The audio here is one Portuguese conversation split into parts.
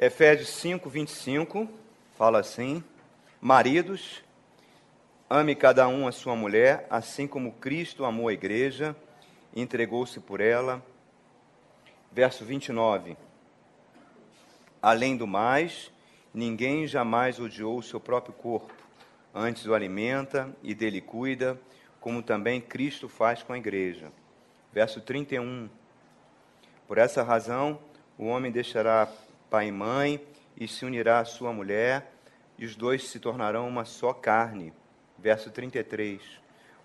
Efésios 5, 25, fala assim: Maridos, ame cada um a sua mulher, assim como Cristo amou a igreja e entregou-se por ela. Verso 29. Além do mais, ninguém jamais odiou o seu próprio corpo, antes o alimenta e dele cuida, como também Cristo faz com a igreja. Verso 31. Por essa razão, o homem deixará pai e mãe e se unirá à sua mulher, e os dois se tornarão uma só carne. Verso 33.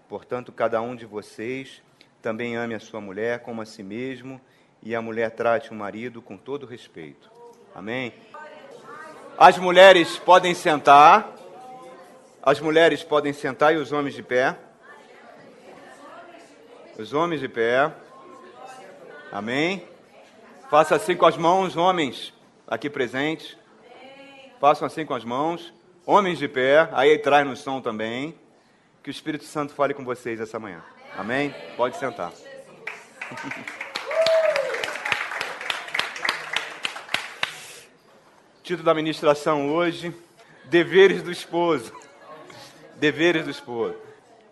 Portanto, cada um de vocês também ame a sua mulher como a si mesmo, e a mulher trate o marido com todo respeito. Amém? As mulheres podem sentar. As mulheres podem sentar e os homens de pé. Os homens de pé. Amém? Faça assim com as mãos, homens aqui presentes. Façam assim com as mãos. Homens de pé, aí traz no som também. Que o Espírito Santo fale com vocês essa manhã. Amém? Pode sentar. Título da ministração hoje: Deveres do esposo. Deveres do esposo.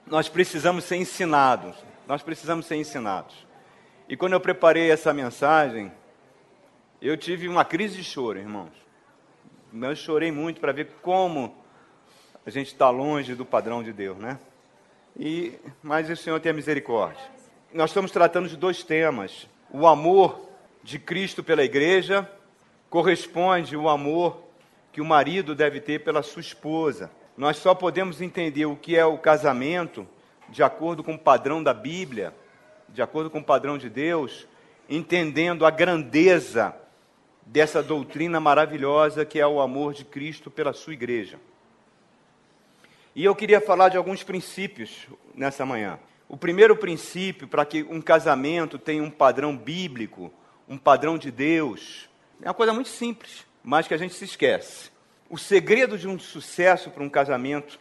Nós precisamos ser ensinados. Nós precisamos ser ensinados. E quando eu preparei essa mensagem, eu tive uma crise de choro, irmãos. Eu chorei muito para ver como a gente está longe do padrão de Deus, né? E, mas o Senhor tem a misericórdia. Nós estamos tratando de dois temas: o amor de Cristo pela igreja corresponde o amor que o marido deve ter pela sua esposa. Nós só podemos entender o que é o casamento de acordo com o padrão da Bíblia, de acordo com o padrão de Deus, entendendo a grandeza dessa doutrina maravilhosa que é o amor de Cristo pela sua igreja. E eu queria falar de alguns princípios nessa manhã. O primeiro princípio para que um casamento tenha um padrão bíblico, um padrão de Deus, é uma coisa muito simples, mas que a gente se esquece. O segredo de um sucesso para um casamento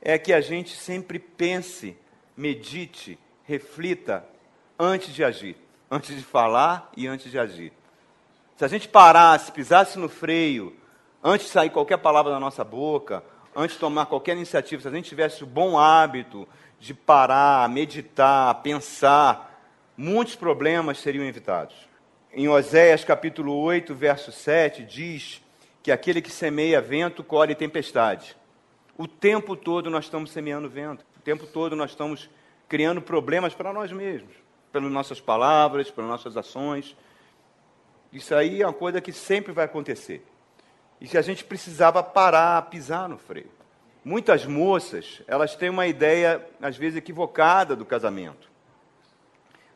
é que a gente sempre pense, medite, reflita antes de agir, antes de falar e antes de agir. Se a gente parasse, pisasse no freio, antes de sair qualquer palavra da nossa boca, antes de tomar qualquer iniciativa, se a gente tivesse o bom hábito de parar, meditar, pensar, muitos problemas seriam evitados em Oséias capítulo 8, verso 7, diz que aquele que semeia vento colhe tempestade. O tempo todo nós estamos semeando vento, o tempo todo nós estamos criando problemas para nós mesmos, pelas nossas palavras, pelas nossas ações. Isso aí é uma coisa que sempre vai acontecer. E se a gente precisava parar, pisar no freio. Muitas moças, elas têm uma ideia, às vezes, equivocada do casamento.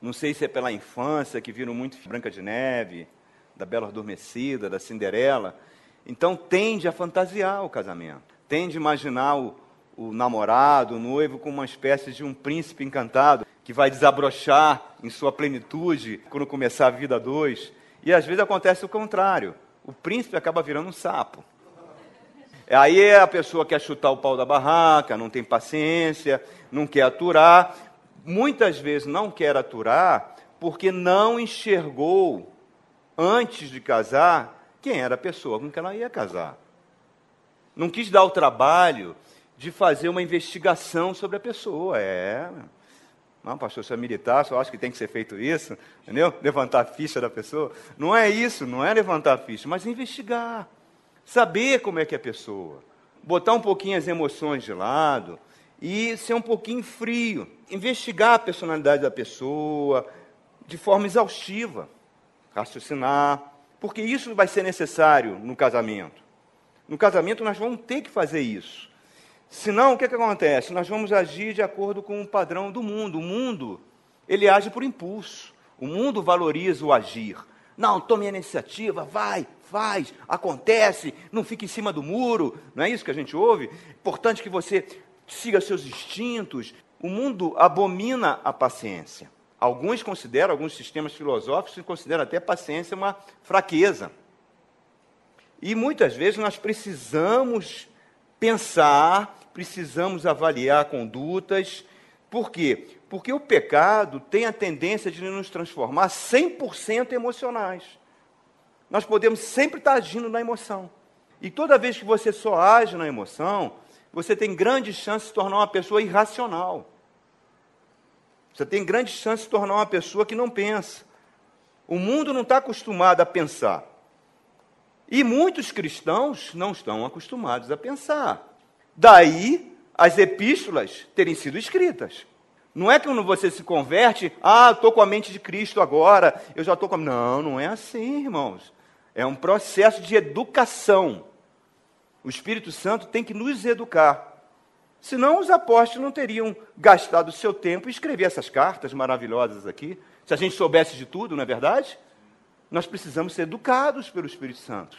Não sei se é pela infância, que viram muito Branca de Neve, da Bela Adormecida, da Cinderela. Então tende a fantasiar o casamento. Tende a imaginar o, o namorado, o noivo, como uma espécie de um príncipe encantado que vai desabrochar em sua plenitude quando começar a vida dois. E às vezes acontece o contrário. O príncipe acaba virando um sapo. Aí a pessoa quer chutar o pau da barraca, não tem paciência, não quer aturar, muitas vezes não quer aturar porque não enxergou, antes de casar, quem era a pessoa com que ela ia casar. Não quis dar o trabalho de fazer uma investigação sobre a pessoa. É. Não, pastor, se é militar, só acho que tem que ser feito isso, entendeu? Levantar a ficha da pessoa. Não é isso, não é levantar a ficha, mas investigar. Saber como é que é a pessoa. Botar um pouquinho as emoções de lado e ser um pouquinho frio investigar a personalidade da pessoa de forma exaustiva, raciocinar, porque isso vai ser necessário no casamento. No casamento nós vamos ter que fazer isso. Senão, o que, que acontece? Nós vamos agir de acordo com o padrão do mundo. O mundo, ele age por impulso. O mundo valoriza o agir. Não, tome a iniciativa, vai, faz, acontece, não fique em cima do muro. Não é isso que a gente ouve? Importante que você siga seus instintos, o mundo abomina a paciência. Alguns consideram, alguns sistemas filosóficos consideram até a paciência uma fraqueza. E muitas vezes nós precisamos pensar, precisamos avaliar condutas. Por quê? Porque o pecado tem a tendência de nos transformar 100% emocionais. Nós podemos sempre estar agindo na emoção. E toda vez que você só age na emoção, você tem grande chance de se tornar uma pessoa irracional. Você tem grande chance de se tornar uma pessoa que não pensa. O mundo não está acostumado a pensar. E muitos cristãos não estão acostumados a pensar. Daí as epístolas terem sido escritas. Não é que quando você se converte, ah, estou com a mente de Cristo agora, eu já estou com a. Não, não é assim, irmãos. É um processo de educação. O Espírito Santo tem que nos educar. Senão os apóstolos não teriam gastado o seu tempo em escrever essas cartas maravilhosas aqui. Se a gente soubesse de tudo, não é verdade? Nós precisamos ser educados pelo Espírito Santo.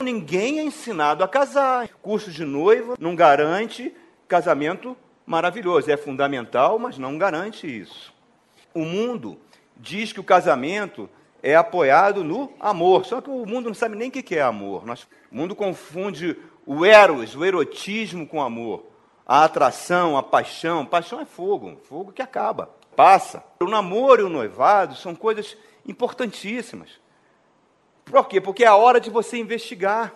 Ninguém é ensinado a casar. Curso de noiva não garante casamento maravilhoso. É fundamental, mas não garante isso. O mundo diz que o casamento é apoiado no amor. Só que o mundo não sabe nem o que é amor. o mundo confunde o eros, o erotismo com amor. A atração, a paixão. Paixão é fogo, fogo que acaba, passa. O namoro e o noivado são coisas importantíssimas. Por quê? Porque é a hora de você investigar.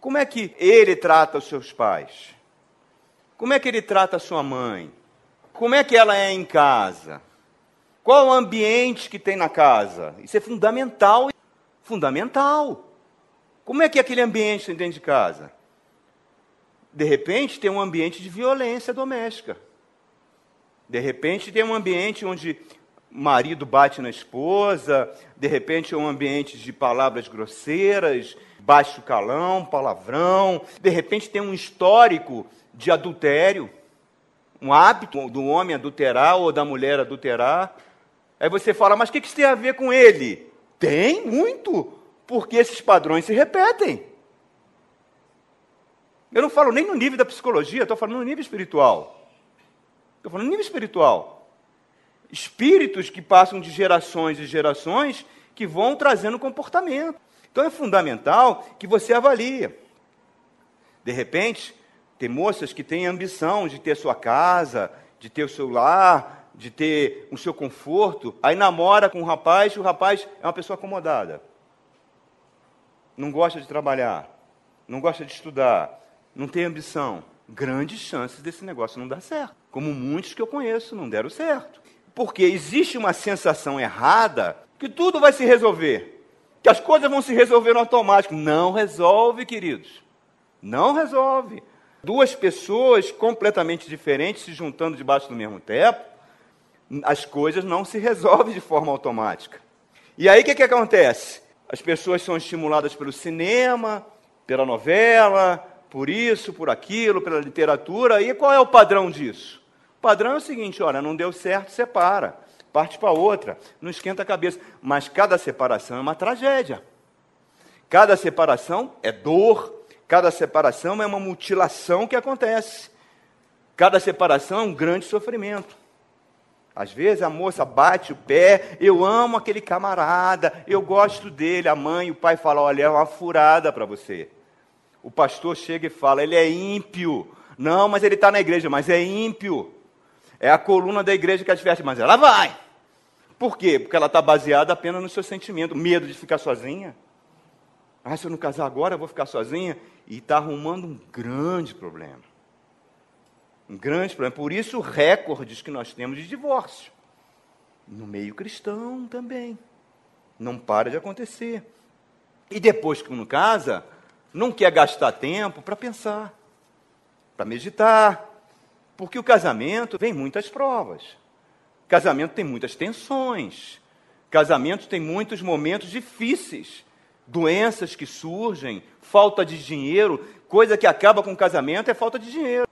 Como é que ele trata os seus pais? Como é que ele trata a sua mãe? Como é que ela é em casa? Qual o ambiente que tem na casa? Isso é fundamental. Fundamental. Como é que é aquele ambiente dentro de casa? De repente tem um ambiente de violência doméstica. De repente tem um ambiente onde marido bate na esposa, de repente é um ambiente de palavras grosseiras, baixo calão, palavrão, de repente tem um histórico de adultério, um hábito do homem adulterar ou da mulher adulterar. Aí você fala, mas o que, que isso tem a ver com ele? Tem muito, porque esses padrões se repetem. Eu não falo nem no nível da psicologia, estou falando no nível espiritual. Estou falando no nível espiritual. Espíritos que passam de gerações e gerações que vão trazendo comportamento. Então é fundamental que você avalie. De repente, tem moças que têm ambição de ter sua casa, de ter o seu lar, de ter o seu conforto, aí namora com um rapaz e o rapaz é uma pessoa acomodada. Não gosta de trabalhar, não gosta de estudar, não tem ambição. Grandes chances desse negócio não dar certo. Como muitos que eu conheço não deram certo. Porque existe uma sensação errada que tudo vai se resolver. Que as coisas vão se resolver no automático. Não resolve, queridos. Não resolve. Duas pessoas completamente diferentes se juntando debaixo do mesmo teto, as coisas não se resolvem de forma automática. E aí o que, que acontece? As pessoas são estimuladas pelo cinema, pela novela, por isso, por aquilo, pela literatura. E qual é o padrão disso? Padrão é o seguinte: olha, não deu certo, separa, parte para outra, não esquenta a cabeça. Mas cada separação é uma tragédia. Cada separação é dor, cada separação é uma mutilação que acontece. Cada separação é um grande sofrimento. Às vezes a moça bate o pé, eu amo aquele camarada, eu gosto dele. A mãe e o pai falam: olha, é uma furada para você. O pastor chega e fala: ele é ímpio. Não, mas ele está na igreja, mas é ímpio. É a coluna da igreja que adverte, mas ela vai. Por quê? Porque ela está baseada apenas no seu sentimento, medo de ficar sozinha. Ah, se eu não casar agora, eu vou ficar sozinha. E está arrumando um grande problema. Um grande problema. Por isso, recordes que nós temos de divórcio. No meio cristão também. Não para de acontecer. E depois que uno casa, não quer gastar tempo para pensar, para meditar. Porque o casamento vem muitas provas. Casamento tem muitas tensões. Casamento tem muitos momentos difíceis. Doenças que surgem, falta de dinheiro. Coisa que acaba com o casamento é falta de dinheiro.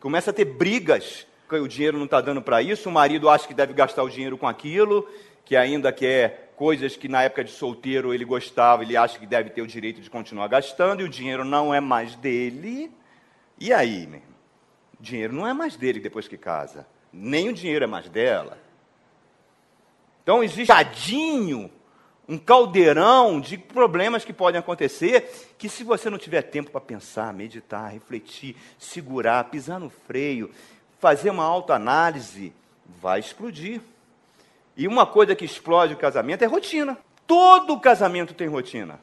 Começa a ter brigas, o dinheiro não está dando para isso, o marido acha que deve gastar o dinheiro com aquilo, que ainda quer coisas que na época de solteiro ele gostava, ele acha que deve ter o direito de continuar gastando, e o dinheiro não é mais dele. E aí, meu? Dinheiro não é mais dele depois que casa. Nem o dinheiro é mais dela. Então existe cadinho um caldeirão de problemas que podem acontecer, que se você não tiver tempo para pensar, meditar, refletir, segurar, pisar no freio, fazer uma autoanálise, vai explodir. E uma coisa que explode o casamento é rotina. Todo casamento tem rotina.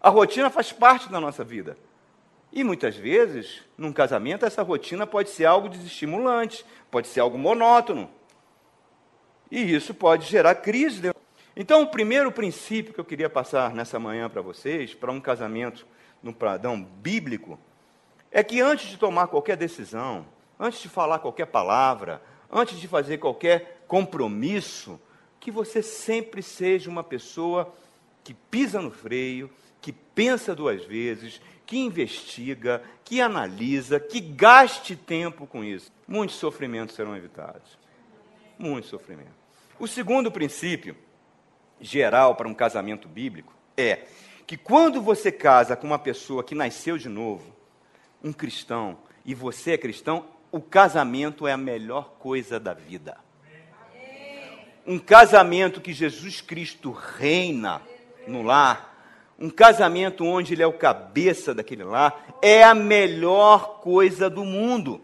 A rotina faz parte da nossa vida. E muitas vezes, num casamento, essa rotina pode ser algo desestimulante, pode ser algo monótono. E isso pode gerar crise. Então, o primeiro princípio que eu queria passar nessa manhã para vocês, para um casamento no pradão bíblico, é que antes de tomar qualquer decisão, antes de falar qualquer palavra, antes de fazer qualquer compromisso, que você sempre seja uma pessoa que pisa no freio, que pensa duas vezes, que investiga, que analisa, que gaste tempo com isso. Muitos sofrimentos serão evitados. Muitos sofrimentos. O segundo princípio geral para um casamento bíblico é que quando você casa com uma pessoa que nasceu de novo, um cristão, e você é cristão, o casamento é a melhor coisa da vida. Um casamento que Jesus Cristo reina no lar, um casamento onde ele é o cabeça daquele lar, é a melhor coisa do mundo.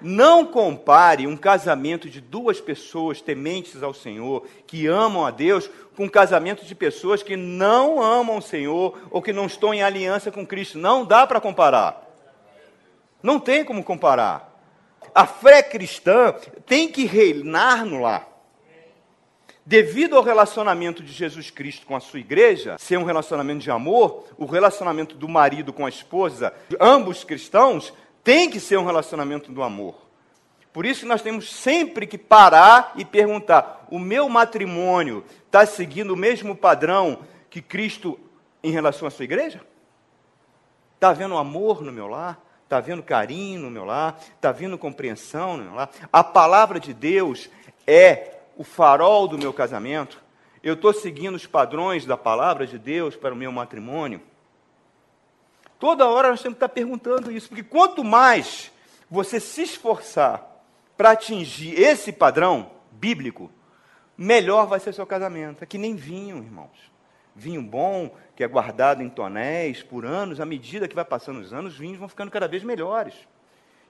Não compare um casamento de duas pessoas tementes ao Senhor, que amam a Deus, com um casamento de pessoas que não amam o Senhor ou que não estão em aliança com Cristo. Não dá para comparar. Não tem como comparar. A fé cristã tem que reinar no lar. Devido ao relacionamento de Jesus Cristo com a sua igreja, ser um relacionamento de amor, o relacionamento do marido com a esposa, ambos cristãos, tem que ser um relacionamento do amor. Por isso nós temos sempre que parar e perguntar: o meu matrimônio está seguindo o mesmo padrão que Cristo em relação à sua igreja? Está havendo amor no meu lar? Está havendo carinho no meu lar? Está havendo compreensão no meu lar? A palavra de Deus é o farol do meu casamento? Eu estou seguindo os padrões da palavra de Deus para o meu matrimônio? Toda hora nós temos que estar perguntando isso, porque quanto mais você se esforçar para atingir esse padrão bíblico, melhor vai ser seu casamento. É que nem vinho, irmãos. Vinho bom, que é guardado em tonéis por anos, à medida que vai passando os anos, os vinhos vão ficando cada vez melhores.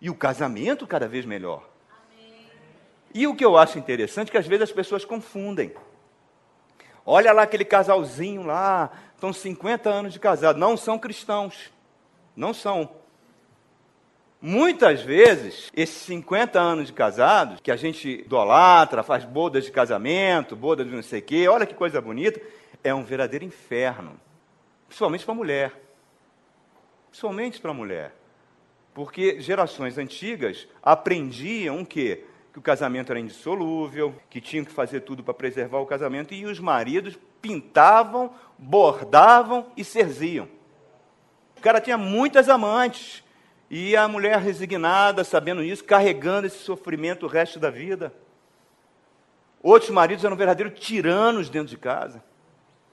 E o casamento cada vez melhor. E o que eu acho interessante é que às vezes as pessoas confundem. Olha lá aquele casalzinho lá, estão 50 anos de casado, não são cristãos. Não são. Muitas vezes, esses 50 anos de casados, que a gente idolatra, faz bodas de casamento, bodas de não sei o quê, olha que coisa bonita, é um verdadeiro inferno. Principalmente para a mulher. Principalmente para a mulher. Porque gerações antigas aprendiam o quê? Que o casamento era indissolúvel, que tinham que fazer tudo para preservar o casamento, e os maridos pintavam, bordavam e serziam. O cara tinha muitas amantes, e a mulher resignada, sabendo isso, carregando esse sofrimento o resto da vida. Outros maridos eram verdadeiros tiranos dentro de casa.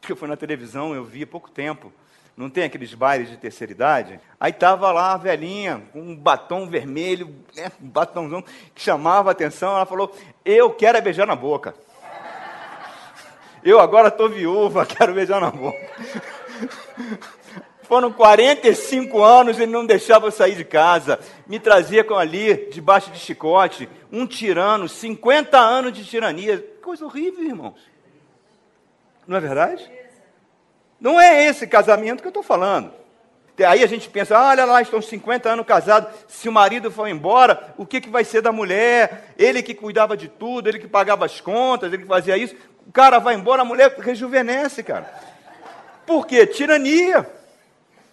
Eu fui na televisão, eu vi há pouco tempo não tem aqueles bailes de terceira idade? Aí estava lá a velhinha, com um batom vermelho, né, um batomzão que chamava a atenção. Ela falou: Eu quero é beijar na boca. Eu agora estou viúva, quero beijar na boca. Foram 45 anos, ele não deixava eu sair de casa. Me trazia com ali, debaixo de chicote, um tirano, 50 anos de tirania. Coisa horrível, irmãos. Não é verdade? Não é esse casamento que eu estou falando. Aí a gente pensa, olha lá, estão 50 anos casados, se o marido for embora, o que, que vai ser da mulher? Ele que cuidava de tudo, ele que pagava as contas, ele que fazia isso. O cara vai embora, a mulher rejuvenesce, cara. Por quê? Tirania.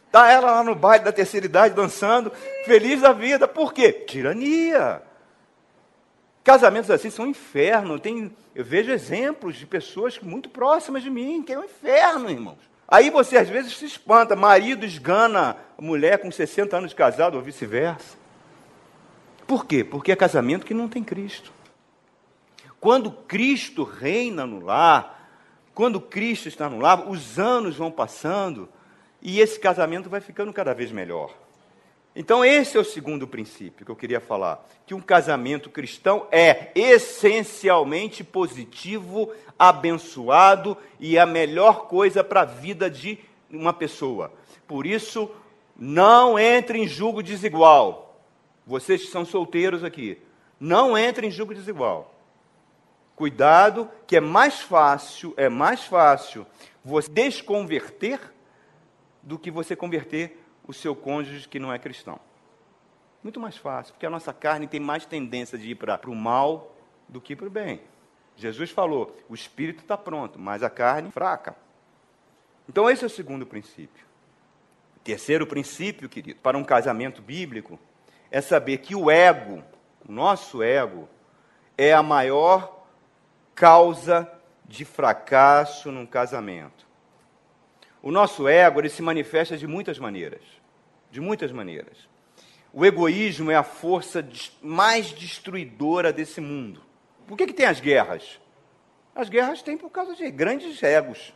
Está ela lá no baile da terceira idade, dançando, feliz da vida. Por quê? Tirania. Casamentos assim são um inferno. Tem, eu vejo exemplos de pessoas muito próximas de mim, que é um inferno, irmãos. Aí você às vezes se espanta, marido esgana a mulher com 60 anos de casado ou vice-versa. Por quê? Porque é casamento que não tem Cristo. Quando Cristo reina no lar, quando Cristo está no lar, os anos vão passando e esse casamento vai ficando cada vez melhor. Então, esse é o segundo princípio que eu queria falar: que um casamento cristão é essencialmente positivo, abençoado e a melhor coisa para a vida de uma pessoa. Por isso, não entre em julgo desigual. Vocês que são solteiros aqui, não entre em julgo desigual. Cuidado, que é mais fácil, é mais fácil você desconverter do que você converter o seu cônjuge que não é cristão. Muito mais fácil, porque a nossa carne tem mais tendência de ir para o mal do que para o bem. Jesus falou: o espírito está pronto, mas a carne fraca. Então, esse é o segundo princípio. Terceiro princípio, querido, para um casamento bíblico, é saber que o ego, o nosso ego, é a maior causa de fracasso num casamento. O nosso ego, ele se manifesta de muitas maneiras. De muitas maneiras. O egoísmo é a força mais destruidora desse mundo. Por que, que tem as guerras? As guerras têm por causa de grandes egos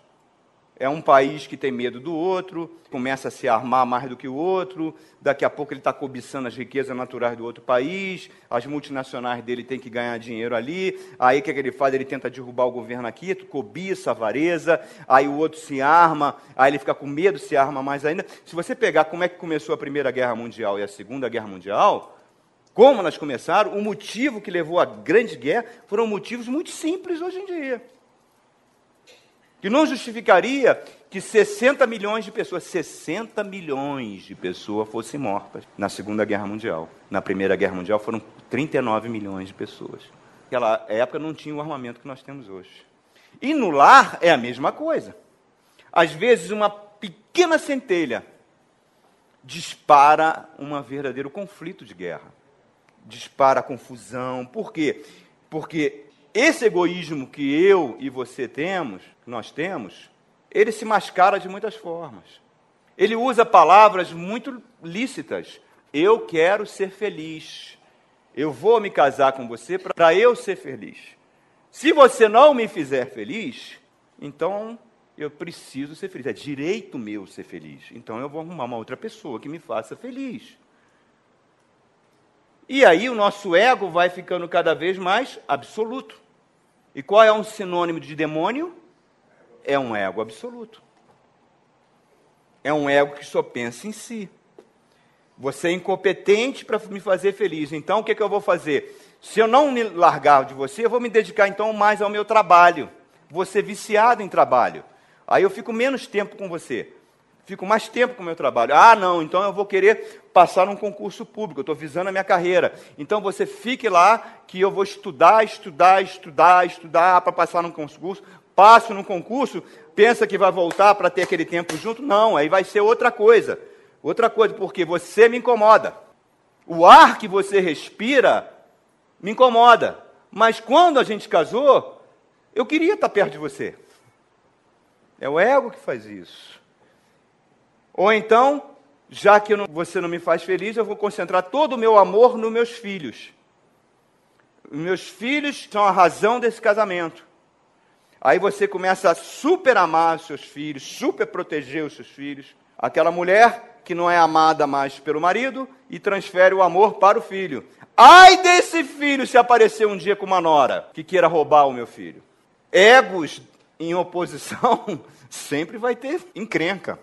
é um país que tem medo do outro, começa a se armar mais do que o outro, daqui a pouco ele está cobiçando as riquezas naturais do outro país, as multinacionais dele têm que ganhar dinheiro ali, aí o que, é que ele faz? Ele tenta derrubar o governo aqui, cobiça, avareza, aí o outro se arma, aí ele fica com medo, se arma mais ainda. Se você pegar como é que começou a Primeira Guerra Mundial e a Segunda Guerra Mundial, como elas começaram, o motivo que levou à grande guerra foram motivos muito simples hoje em dia que não justificaria que 60 milhões de pessoas, 60 milhões de pessoas fossem mortas na Segunda Guerra Mundial. Na Primeira Guerra Mundial foram 39 milhões de pessoas. Naquela época não tinha o armamento que nós temos hoje. E no lar é a mesma coisa. Às vezes uma pequena centelha dispara um verdadeiro conflito de guerra. Dispara confusão. Por quê? Porque esse egoísmo que eu e você temos, nós temos, ele se mascara de muitas formas. Ele usa palavras muito lícitas. Eu quero ser feliz. Eu vou me casar com você para eu ser feliz. Se você não me fizer feliz, então eu preciso ser feliz. É direito meu ser feliz. Então eu vou arrumar uma outra pessoa que me faça feliz. E aí o nosso ego vai ficando cada vez mais absoluto. E qual é um sinônimo de demônio? É um ego absoluto. É um ego que só pensa em si. Você é incompetente para me fazer feliz. Então o que, é que eu vou fazer? Se eu não me largar de você, eu vou me dedicar então mais ao meu trabalho. Ser viciado em trabalho. Aí eu fico menos tempo com você fico mais tempo com o meu trabalho. Ah, não, então eu vou querer passar num concurso público, eu estou visando a minha carreira. Então você fique lá, que eu vou estudar, estudar, estudar, estudar para passar num concurso. Passo num concurso, pensa que vai voltar para ter aquele tempo junto? Não, aí vai ser outra coisa. Outra coisa, porque você me incomoda. O ar que você respira me incomoda. Mas quando a gente casou, eu queria estar perto de você. É o ego que faz isso. Ou então, já que você não me faz feliz, eu vou concentrar todo o meu amor nos meus filhos. Meus filhos são a razão desse casamento. Aí você começa a super amar os seus filhos, super proteger os seus filhos. Aquela mulher que não é amada mais pelo marido e transfere o amor para o filho. Ai desse filho se aparecer um dia com uma nora que queira roubar o meu filho. Egos em oposição sempre vai ter encrenca.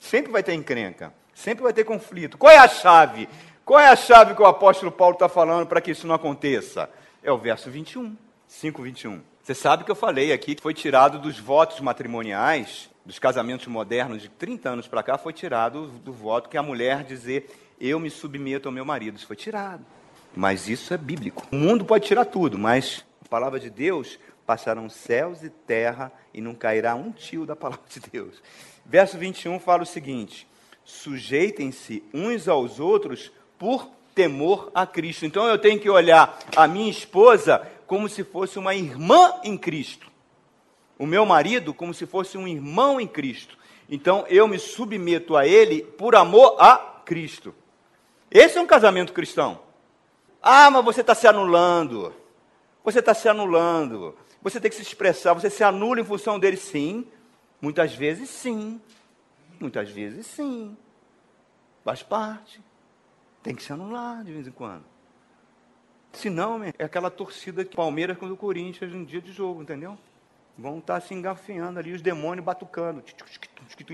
Sempre vai ter encrenca, sempre vai ter conflito. Qual é a chave? Qual é a chave que o apóstolo Paulo está falando para que isso não aconteça? É o verso 21, 5, 21. Você sabe que eu falei aqui que foi tirado dos votos matrimoniais, dos casamentos modernos de 30 anos para cá, foi tirado do voto que a mulher dizer eu me submeto ao meu marido. Isso foi tirado. Mas isso é bíblico. O mundo pode tirar tudo, mas a palavra de Deus passarão céus e terra e não cairá um tio da palavra de Deus. Verso 21 fala o seguinte: sujeitem-se uns aos outros por temor a Cristo. Então eu tenho que olhar a minha esposa como se fosse uma irmã em Cristo, o meu marido como se fosse um irmão em Cristo. Então eu me submeto a ele por amor a Cristo. Esse é um casamento cristão. Ah, mas você está se anulando. Você está se anulando. Você tem que se expressar. Você se anula em função dele, sim. Muitas vezes sim. Muitas vezes sim. Faz parte. Tem que se anular de vez em quando. Senão, é aquela torcida que Palmeiras com o Corinthians no dia de jogo, entendeu? Vão estar se engafiando ali, os demônios batucando.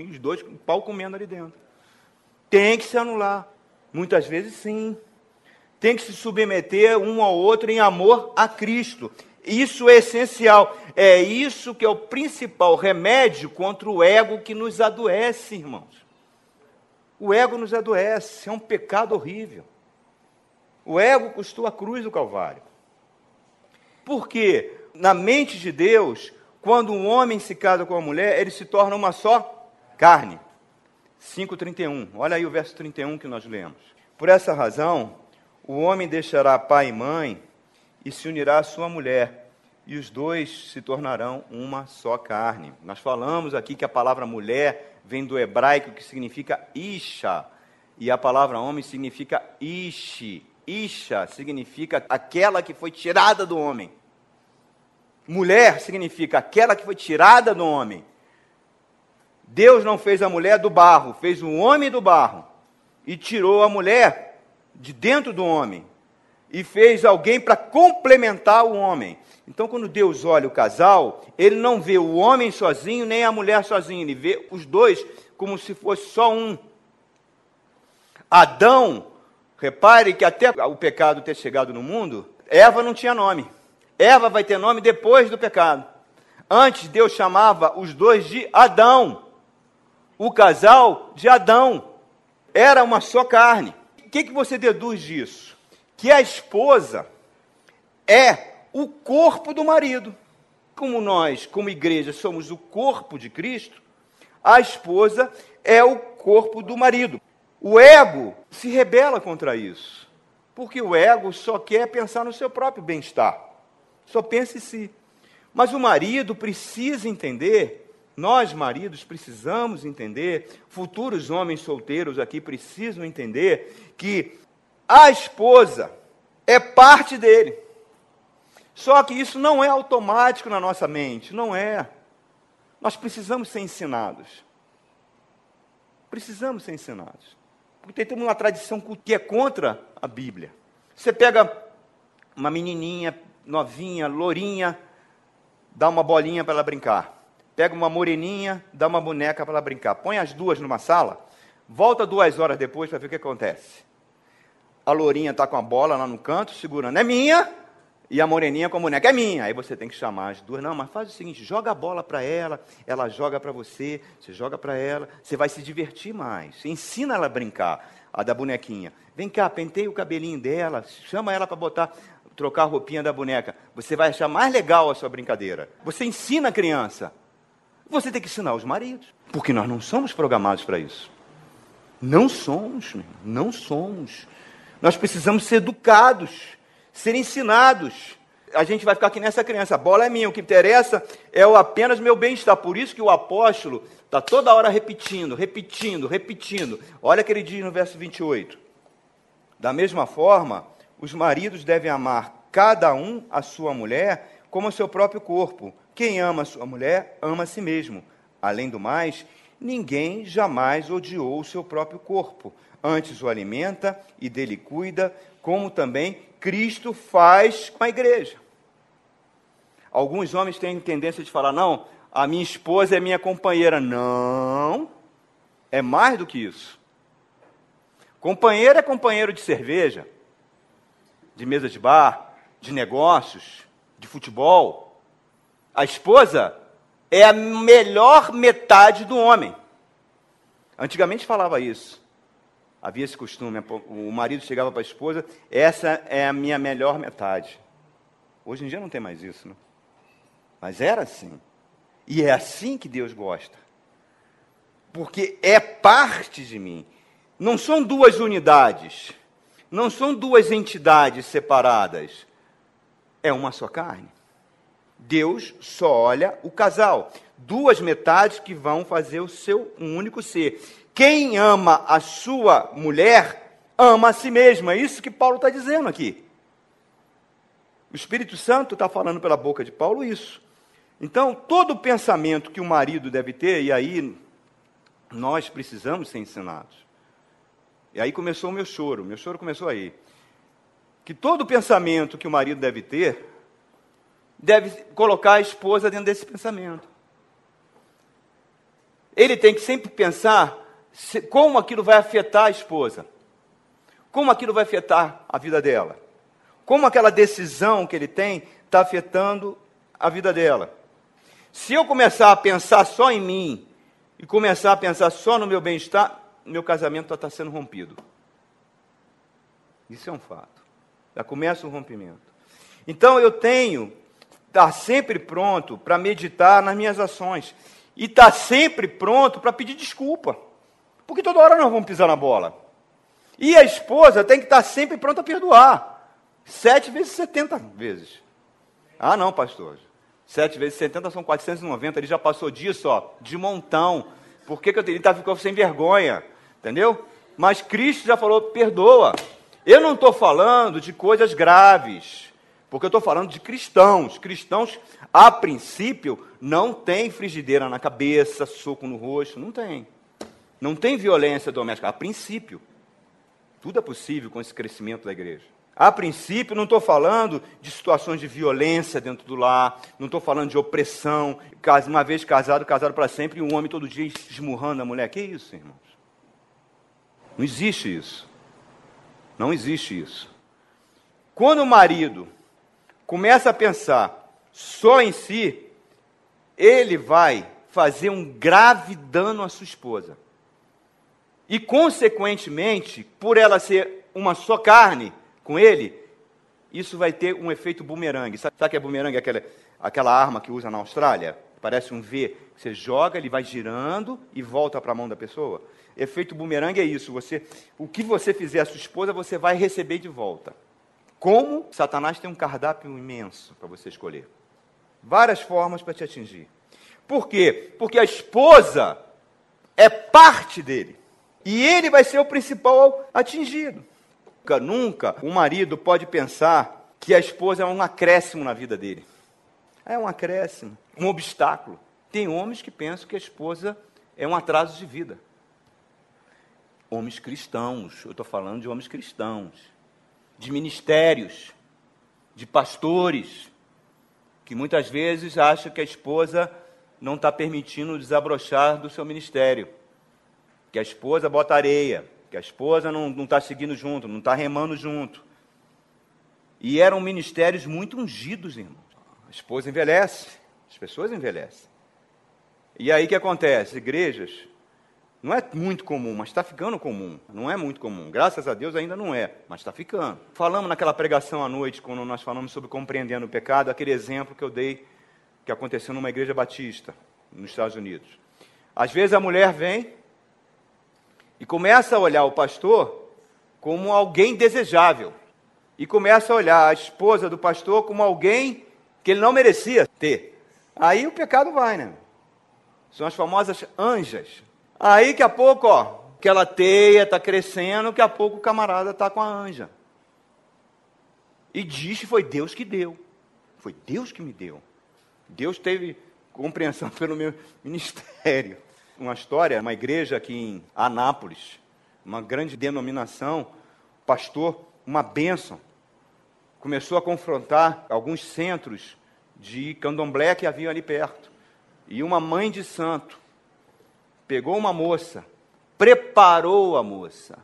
Os dois, o pau comendo ali dentro. Tem que se anular. Muitas vezes sim. Tem que se submeter um ao outro em amor a Cristo. Isso é essencial. É isso que é o principal remédio contra o ego que nos adoece, irmãos. O ego nos adoece, é um pecado horrível. O ego custou a cruz do Calvário. Porque na mente de Deus, quando um homem se casa com uma mulher, ele se torna uma só carne. 5,31. Olha aí o verso 31 que nós lemos. Por essa razão, o homem deixará pai e mãe e se unirá à sua mulher, e os dois se tornarão uma só carne. Nós falamos aqui que a palavra mulher vem do hebraico que significa isha, e a palavra homem significa ishi. Isha significa aquela que foi tirada do homem. Mulher significa aquela que foi tirada do homem. Deus não fez a mulher do barro, fez o homem do barro e tirou a mulher de dentro do homem e fez alguém para complementar o homem. Então, quando Deus olha o casal, ele não vê o homem sozinho nem a mulher sozinha, ele vê os dois como se fosse só um. Adão, repare que até o pecado ter chegado no mundo, Eva não tinha nome. Eva vai ter nome depois do pecado. Antes, Deus chamava os dois de Adão, o casal de Adão. Era uma só carne. O que, que você deduz disso? Que a esposa é o corpo do marido. Como nós, como igreja, somos o corpo de Cristo, a esposa é o corpo do marido. O ego se rebela contra isso, porque o ego só quer pensar no seu próprio bem-estar, só pensa em si. Mas o marido precisa entender, nós maridos precisamos entender, futuros homens solteiros aqui precisam entender que a esposa é parte dele. Só que isso não é automático na nossa mente, não é. Nós precisamos ser ensinados. Precisamos ser ensinados. Porque temos uma tradição que é contra a Bíblia. Você pega uma menininha novinha, lourinha, dá uma bolinha para ela brincar. Pega uma moreninha, dá uma boneca para ela brincar. Põe as duas numa sala, volta duas horas depois para ver o que acontece. A lourinha está com a bola lá no canto, segurando. É minha, e a moreninha com a boneca é minha. Aí você tem que chamar as duas. Não, mas faz o seguinte: joga a bola para ela, ela joga para você, você joga para ela, você vai se divertir mais. Ensina ela a brincar, a da bonequinha. Vem cá, penteia o cabelinho dela, chama ela para botar, trocar a roupinha da boneca. Você vai achar mais legal a sua brincadeira. Você ensina a criança. Você tem que ensinar os maridos, porque nós não somos programados para isso. Não somos, não somos. Nós precisamos ser educados ser ensinados. A gente vai ficar aqui nessa criança, a bola é minha, o que interessa é o apenas meu bem-estar. Por isso que o apóstolo está toda hora repetindo, repetindo, repetindo. Olha o que ele diz no verso 28. Da mesma forma, os maridos devem amar cada um a sua mulher como o seu próprio corpo. Quem ama a sua mulher, ama a si mesmo. Além do mais, ninguém jamais odiou o seu próprio corpo. Antes o alimenta e dele cuida, como também Cristo faz com a igreja. Alguns homens têm tendência de falar: não, a minha esposa é minha companheira. Não, é mais do que isso. Companheiro é companheiro de cerveja, de mesa de bar, de negócios, de futebol. A esposa é a melhor metade do homem. Antigamente falava isso. Havia esse costume, o marido chegava para a esposa, essa é a minha melhor metade. Hoje em dia não tem mais isso, né? Mas era assim. E é assim que Deus gosta. Porque é parte de mim. Não são duas unidades. Não são duas entidades separadas. É uma só carne. Deus só olha o casal. Duas metades que vão fazer o seu um único ser. Quem ama a sua mulher, ama a si mesmo. É isso que Paulo está dizendo aqui. O Espírito Santo está falando pela boca de Paulo isso. Então, todo pensamento que o marido deve ter, e aí nós precisamos ser ensinados. E aí começou o meu choro, meu choro começou aí. Que todo pensamento que o marido deve ter, deve colocar a esposa dentro desse pensamento. Ele tem que sempre pensar como aquilo vai afetar a esposa, como aquilo vai afetar a vida dela, como aquela decisão que ele tem está afetando a vida dela. Se eu começar a pensar só em mim e começar a pensar só no meu bem-estar, meu casamento está sendo rompido. Isso é um fato. Já começa o rompimento. Então eu tenho estar sempre pronto para meditar nas minhas ações e estar sempre pronto para pedir desculpa. Porque toda hora nós vamos pisar na bola. E a esposa tem que estar sempre pronta a perdoar. Sete vezes setenta vezes. Ah, não, pastor. Sete vezes setenta são 490. Ele já passou disso, ó, de montão. Por que, que eu? Ele tá, ficou sem vergonha. Entendeu? Mas Cristo já falou, perdoa. Eu não estou falando de coisas graves. Porque eu estou falando de cristãos. Cristãos, a princípio, não tem frigideira na cabeça, soco no rosto. Não tem. Não tem violência doméstica. A princípio. Tudo é possível com esse crescimento da igreja. A princípio, não estou falando de situações de violência dentro do lar, não estou falando de opressão, uma vez casado, casado para sempre, e um homem todo dia esmurrando a mulher. Que isso, irmãos? Não existe isso. Não existe isso. Quando o marido começa a pensar só em si, ele vai fazer um grave dano à sua esposa. E, consequentemente, por ela ser uma só carne com ele, isso vai ter um efeito bumerangue. Sabe o que é bumerangue? Aquela, aquela arma que usa na Austrália? Parece um V. Você joga, ele vai girando e volta para a mão da pessoa. Efeito bumerangue é isso. Você, o que você fizer à sua esposa, você vai receber de volta. Como Satanás tem um cardápio imenso para você escolher. Várias formas para te atingir. Por quê? Porque a esposa é parte dele. E ele vai ser o principal atingido. Nunca, nunca o marido pode pensar que a esposa é um acréscimo na vida dele. É um acréscimo, um obstáculo. Tem homens que pensam que a esposa é um atraso de vida. Homens cristãos, eu estou falando de homens cristãos, de ministérios, de pastores, que muitas vezes acham que a esposa não está permitindo desabrochar do seu ministério que a esposa bota areia, que a esposa não está seguindo junto, não está remando junto. E eram ministérios muito ungidos, irmãos. A esposa envelhece, as pessoas envelhecem. E aí o que acontece? Igrejas, não é muito comum, mas está ficando comum. Não é muito comum. Graças a Deus ainda não é, mas está ficando. Falamos naquela pregação à noite, quando nós falamos sobre compreendendo o pecado, aquele exemplo que eu dei, que aconteceu numa igreja batista, nos Estados Unidos. Às vezes a mulher vem, e começa a olhar o pastor como alguém desejável. E começa a olhar a esposa do pastor como alguém que ele não merecia ter. Aí o pecado vai, né? São as famosas anjas. Aí, daqui a pouco, ó, aquela teia está crescendo, daqui a pouco o camarada está com a anja. E diz que foi Deus que deu. Foi Deus que me deu. Deus teve compreensão pelo meu ministério uma história, uma igreja aqui em Anápolis, uma grande denominação, pastor, uma bênção, começou a confrontar alguns centros de candomblé que haviam ali perto. E uma mãe de santo pegou uma moça, preparou a moça,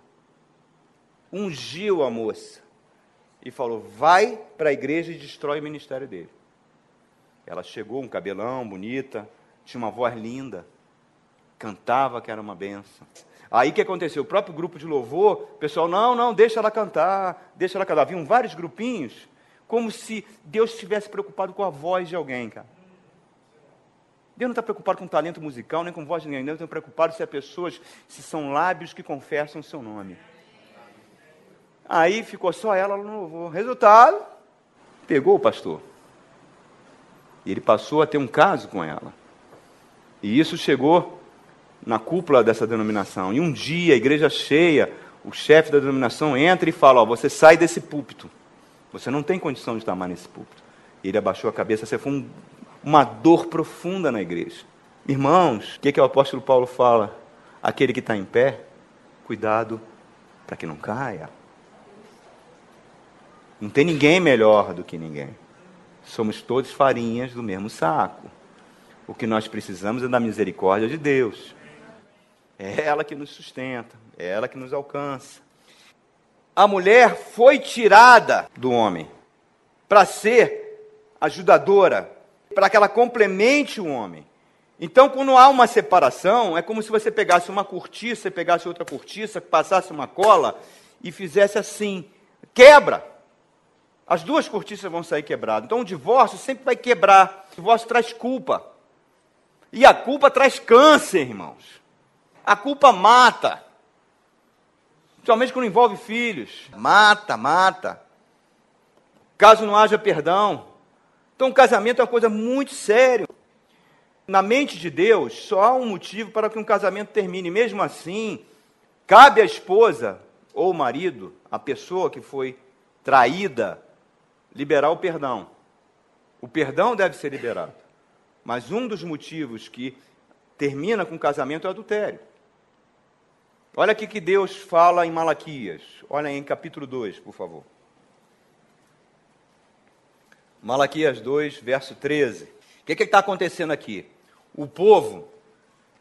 ungiu a moça e falou: vai para a igreja e destrói o ministério dele. Ela chegou, um cabelão, bonita, tinha uma voz linda cantava que era uma benção. Aí o que aconteceu? O próprio grupo de louvor, o pessoal, não, não, deixa ela cantar, deixa ela cantar. Haviam vários grupinhos, como se Deus estivesse preocupado com a voz de alguém, cara. Deus não está preocupado com talento musical, nem com voz de ninguém. Deus está preocupado se as pessoas, se são lábios que confessam o seu nome. Aí ficou só ela no louvor. Resultado, pegou o pastor. E ele passou a ter um caso com ela. E isso chegou na cúpula dessa denominação. E um dia, a igreja cheia, o chefe da denominação entra e fala: Ó, você sai desse púlpito. Você não tem condição de estar mais nesse púlpito. E ele abaixou a cabeça, você foi um, uma dor profunda na igreja. Irmãos, o que, que o apóstolo Paulo fala? Aquele que está em pé, cuidado para que não caia. Não tem ninguém melhor do que ninguém. Somos todos farinhas do mesmo saco. O que nós precisamos é da misericórdia de Deus. É ela que nos sustenta, é ela que nos alcança. A mulher foi tirada do homem para ser ajudadora, para que ela complemente o homem. Então, quando há uma separação, é como se você pegasse uma cortiça e pegasse outra cortiça, passasse uma cola e fizesse assim: quebra. As duas cortiças vão sair quebradas. Então, o divórcio sempre vai quebrar. O divórcio traz culpa. E a culpa traz câncer, irmãos. A culpa mata. Principalmente quando envolve filhos. Mata, mata. Caso não haja perdão. Então, o casamento é uma coisa muito séria. Na mente de Deus, só há um motivo para que um casamento termine. Mesmo assim, cabe à esposa ou o marido, a pessoa que foi traída, liberar o perdão. O perdão deve ser liberado. Mas um dos motivos que termina com o casamento é o adultério. Olha aqui que Deus fala em Malaquias. Olha em capítulo 2, por favor. Malaquias 2, verso 13. O que está acontecendo aqui? O povo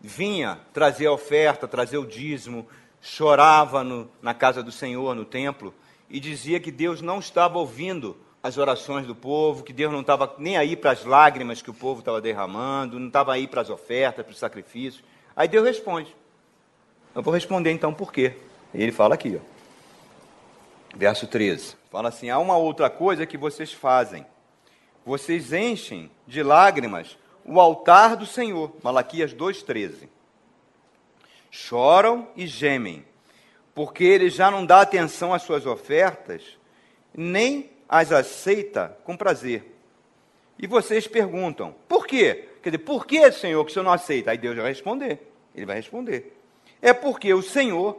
vinha trazer a oferta, trazer o dízimo, chorava no, na casa do Senhor, no templo, e dizia que Deus não estava ouvindo as orações do povo, que Deus não estava nem aí para as lágrimas que o povo estava derramando, não estava aí para as ofertas, para os sacrifícios. Aí Deus responde: eu vou responder então por quê. Ele fala aqui, ó. verso 13. Fala assim: há uma outra coisa que vocês fazem. Vocês enchem de lágrimas o altar do Senhor. Malaquias 2,13. Choram e gemem, porque ele já não dá atenção às suas ofertas, nem as aceita com prazer. E vocês perguntam, por quê? Quer dizer, por que, Senhor, que o Senhor não aceita? Aí Deus vai responder. Ele vai responder é porque o Senhor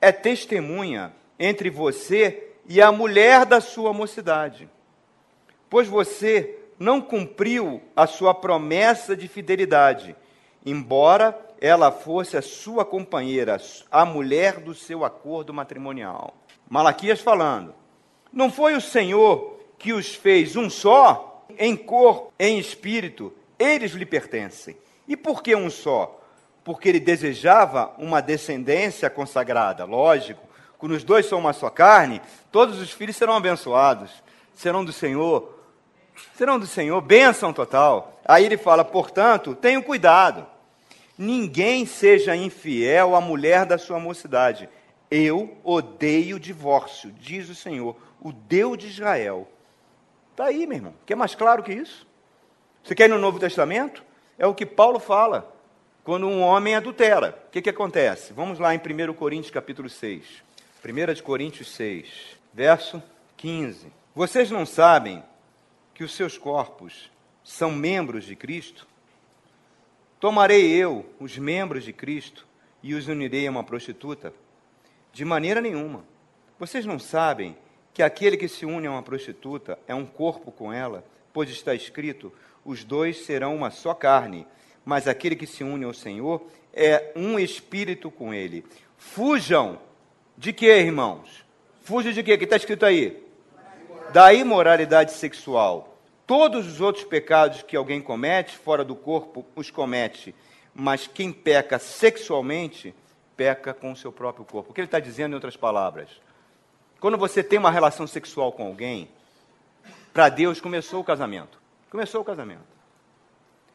é testemunha entre você e a mulher da sua mocidade. Pois você não cumpriu a sua promessa de fidelidade, embora ela fosse a sua companheira, a mulher do seu acordo matrimonial. Malaquias falando: Não foi o Senhor que os fez um só, em corpo, em espírito, eles lhe pertencem. E por que um só? porque ele desejava uma descendência consagrada. Lógico, quando os dois são uma só carne, todos os filhos serão abençoados, serão do Senhor, serão do Senhor, bênção total. Aí ele fala, portanto, tenham cuidado, ninguém seja infiel à mulher da sua mocidade. Eu odeio divórcio, diz o Senhor, o Deus de Israel. Está aí, meu irmão. Quer mais claro que isso? Você quer ir no Novo Testamento? É o que Paulo fala quando um homem adultera. O que, que acontece? Vamos lá em 1 Coríntios capítulo 6. 1 de Coríntios 6, verso 15. Vocês não sabem que os seus corpos são membros de Cristo? Tomarei eu os membros de Cristo e os unirei a uma prostituta? De maneira nenhuma. Vocês não sabem que aquele que se une a uma prostituta é um corpo com ela, pois está escrito: os dois serão uma só carne mas aquele que se une ao Senhor é um espírito com ele. Fujam de quê, irmãos? Fujam de quê? O que está escrito aí? Da imoralidade sexual. Todos os outros pecados que alguém comete fora do corpo os comete, mas quem peca sexualmente peca com o seu próprio corpo. O que ele está dizendo em outras palavras? Quando você tem uma relação sexual com alguém, para Deus começou o casamento. Começou o casamento.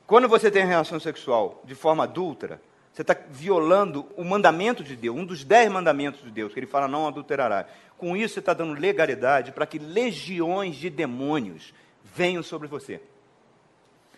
Quando você tem relação sexual de forma adulta, você está violando o mandamento de Deus, um dos dez mandamentos de Deus, que ele fala não adulterará. Com isso, você está dando legalidade para que legiões de demônios venham sobre você.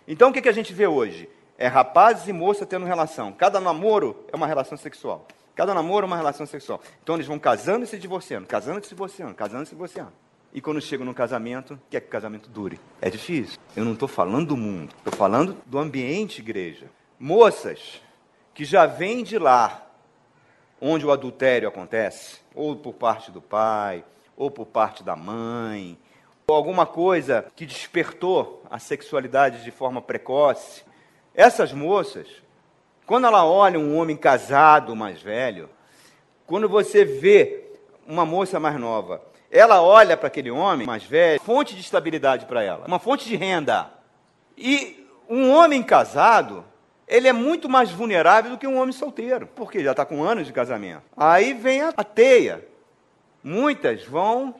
Então, o que, que a gente vê hoje? É rapazes e moças tendo relação. Cada namoro é uma relação sexual. Cada namoro é uma relação sexual. Então, eles vão casando e se divorciando, casando e se divorciando, casando e se divorciando. E quando chega no casamento, quer que o casamento dure. É difícil. Eu não estou falando do mundo, estou falando do ambiente igreja. Moças que já vêm de lá, onde o adultério acontece, ou por parte do pai, ou por parte da mãe, alguma coisa que despertou a sexualidade de forma precoce. Essas moças, quando ela olha um homem casado mais velho, quando você vê uma moça mais nova ela olha para aquele homem mais velho, fonte de estabilidade para ela, uma fonte de renda. E um homem casado, ele é muito mais vulnerável do que um homem solteiro, porque já está com anos de casamento. Aí vem a, teia. Muitas vão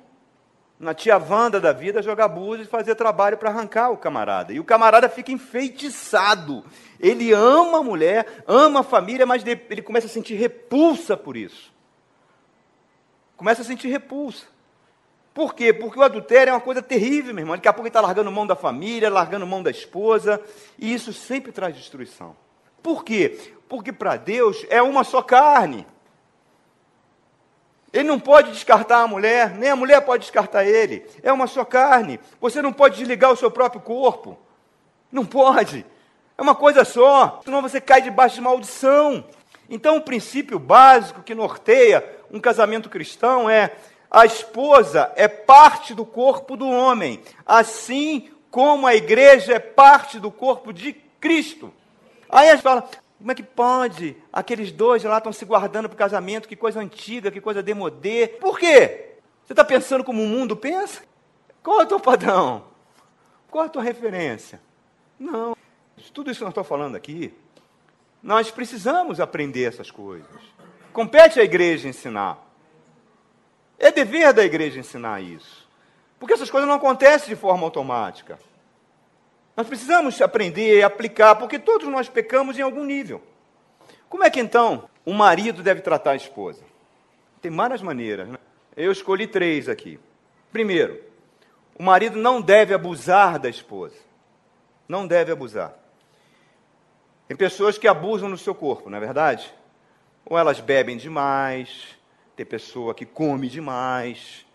na tia Wanda da vida, jogar búzios e fazer trabalho para arrancar o camarada. E o camarada fica enfeitiçado. Ele ama a mulher, ama a família, mas ele começa a sentir repulsa por isso. Começa a sentir repulsa. Por quê? Porque o adultério é uma coisa terrível, meu irmão. Daqui a pouco ele está largando mão da família, largando mão da esposa, e isso sempre traz destruição. Por quê? Porque para Deus é uma só carne. Ele não pode descartar a mulher, nem a mulher pode descartar ele. É uma só carne. Você não pode desligar o seu próprio corpo. Não pode. É uma coisa só. Senão você cai debaixo de maldição. Então, o princípio básico que norteia um casamento cristão é: a esposa é parte do corpo do homem, assim como a igreja é parte do corpo de Cristo. Aí a gente fala, como é que pode? Aqueles dois lá estão se guardando para o casamento, que coisa antiga, que coisa demodê. Por quê? Você está pensando como o mundo pensa? Qual é o teu padrão? Qual é a tua referência? Não. Tudo isso que nós estamos falando aqui, nós precisamos aprender essas coisas. Compete à igreja ensinar. É dever da igreja ensinar isso. Porque essas coisas não acontecem de forma automática. Nós precisamos aprender e aplicar, porque todos nós pecamos em algum nível. Como é que então o marido deve tratar a esposa? Tem várias maneiras. Né? Eu escolhi três aqui. Primeiro, o marido não deve abusar da esposa. Não deve abusar. Tem pessoas que abusam no seu corpo, não é verdade? Ou elas bebem demais, tem pessoa que come demais,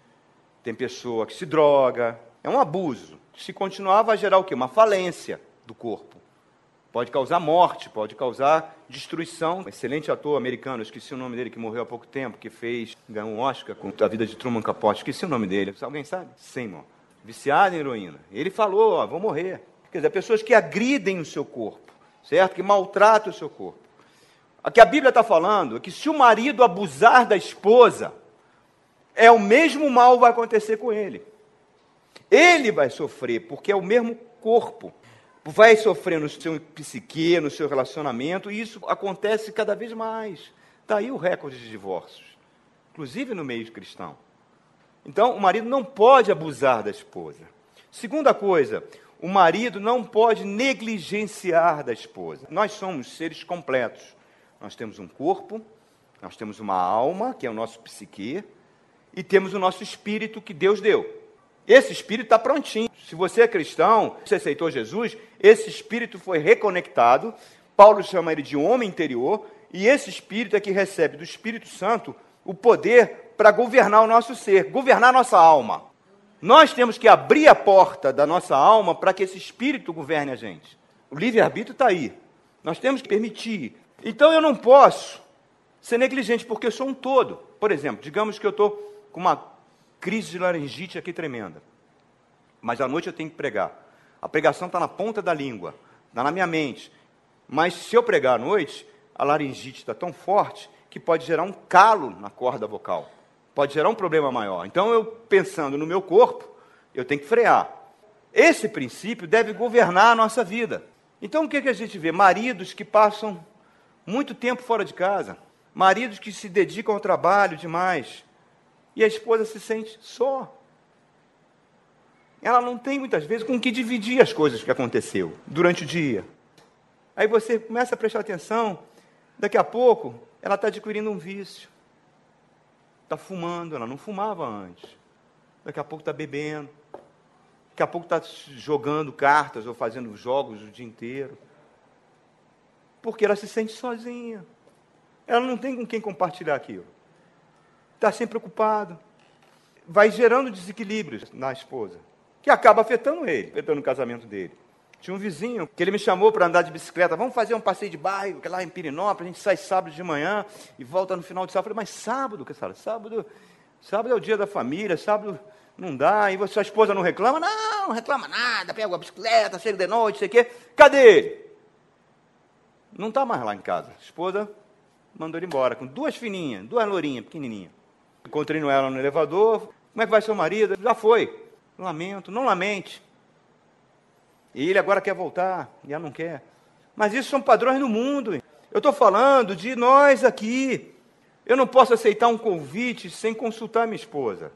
tem pessoa que se droga. É um abuso se continuar, vai gerar o quê? Uma falência do corpo. Pode causar morte, pode causar destruição. Um excelente ator americano, esqueci o nome dele, que morreu há pouco tempo, que fez, ganhou um Oscar com a vida de Truman Capote. Esqueci o nome dele. Alguém sabe? Seymour. Viciado em heroína. Ele falou, ó, vou morrer. Quer dizer, pessoas que agridem o seu corpo, certo? Que maltratam o seu corpo. O que a Bíblia está falando é que se o marido abusar da esposa, é o mesmo mal que vai acontecer com ele. Ele vai sofrer, porque é o mesmo corpo. Vai sofrer no seu psique, no seu relacionamento, e isso acontece cada vez mais. Está aí o recorde de divórcios, inclusive no meio cristão. Então, o marido não pode abusar da esposa. Segunda coisa, o marido não pode negligenciar da esposa. Nós somos seres completos. Nós temos um corpo, nós temos uma alma, que é o nosso psique, e temos o nosso espírito que Deus deu. Esse espírito está prontinho. Se você é cristão, você aceitou Jesus, esse espírito foi reconectado. Paulo chama ele de homem interior, e esse espírito é que recebe do Espírito Santo o poder para governar o nosso ser, governar a nossa alma. Nós temos que abrir a porta da nossa alma para que esse espírito governe a gente. O livre-arbítrio está aí. Nós temos que permitir. Então eu não posso ser negligente, porque eu sou um todo. Por exemplo, digamos que eu estou com uma crise de laringite aqui tremenda. Mas à noite eu tenho que pregar. A pregação está na ponta da língua, está na minha mente. Mas se eu pregar à noite, a laringite está tão forte que pode gerar um calo na corda vocal. Pode gerar um problema maior. Então, eu pensando no meu corpo, eu tenho que frear. Esse princípio deve governar a nossa vida. Então, o que, que a gente vê? Maridos que passam muito tempo fora de casa, maridos que se dedicam ao trabalho demais, e a esposa se sente só. Ela não tem muitas vezes com que dividir as coisas que aconteceu durante o dia. Aí você começa a prestar atenção, daqui a pouco ela está adquirindo um vício. Está fumando, ela não fumava antes. Daqui a pouco está bebendo. Daqui a pouco está jogando cartas ou fazendo jogos o dia inteiro. Porque ela se sente sozinha. Ela não tem com quem compartilhar aquilo está sempre ocupado. Vai gerando desequilíbrios na esposa, que acaba afetando ele, afetando o casamento dele. Tinha um vizinho que ele me chamou para andar de bicicleta. Vamos fazer um passeio de bairro, que é lá em Pirinópolis, a gente sai sábado de manhã e volta no final de sábado. Eu falei, mas sábado, que sábado? Sábado, sábado é o dia da família, sábado não dá, e sua esposa não reclama? Não, não reclama nada, pega a bicicleta, chega de noite, sei o quê. Cadê ele? Não está mais lá em casa. A esposa mandou ele embora, com duas fininhas, duas lourinhas, pequenininhas. Encontrei ela no elevador. Como é que vai seu marido? Já foi. Lamento, não lamente. E ele agora quer voltar, e ela não quer. Mas isso são padrões no mundo. Eu estou falando de nós aqui. Eu não posso aceitar um convite sem consultar minha esposa.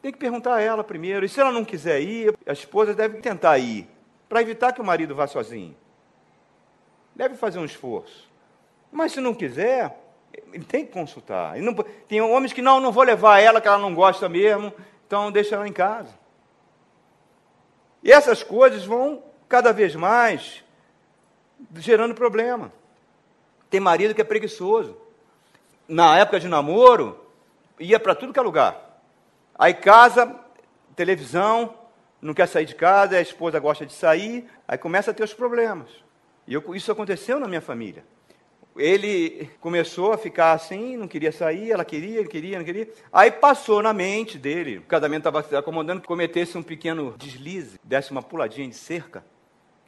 Tem que perguntar a ela primeiro. E se ela não quiser ir, a esposa deve tentar ir, para evitar que o marido vá sozinho. Deve fazer um esforço. Mas se não quiser, ele tem que consultar. Não, tem homens que não, não vou levar ela, que ela não gosta mesmo, então deixa ela em casa. E essas coisas vão cada vez mais gerando problema. Tem marido que é preguiçoso. Na época de namoro, ia para tudo que é lugar. Aí casa, televisão, não quer sair de casa, a esposa gosta de sair, aí começa a ter os problemas. E eu, isso aconteceu na minha família. Ele começou a ficar assim, não queria sair, ela queria, ele queria, não queria. Aí passou na mente dele, o casamento estava se acomodando, que cometesse um pequeno deslize, desse uma puladinha de cerca,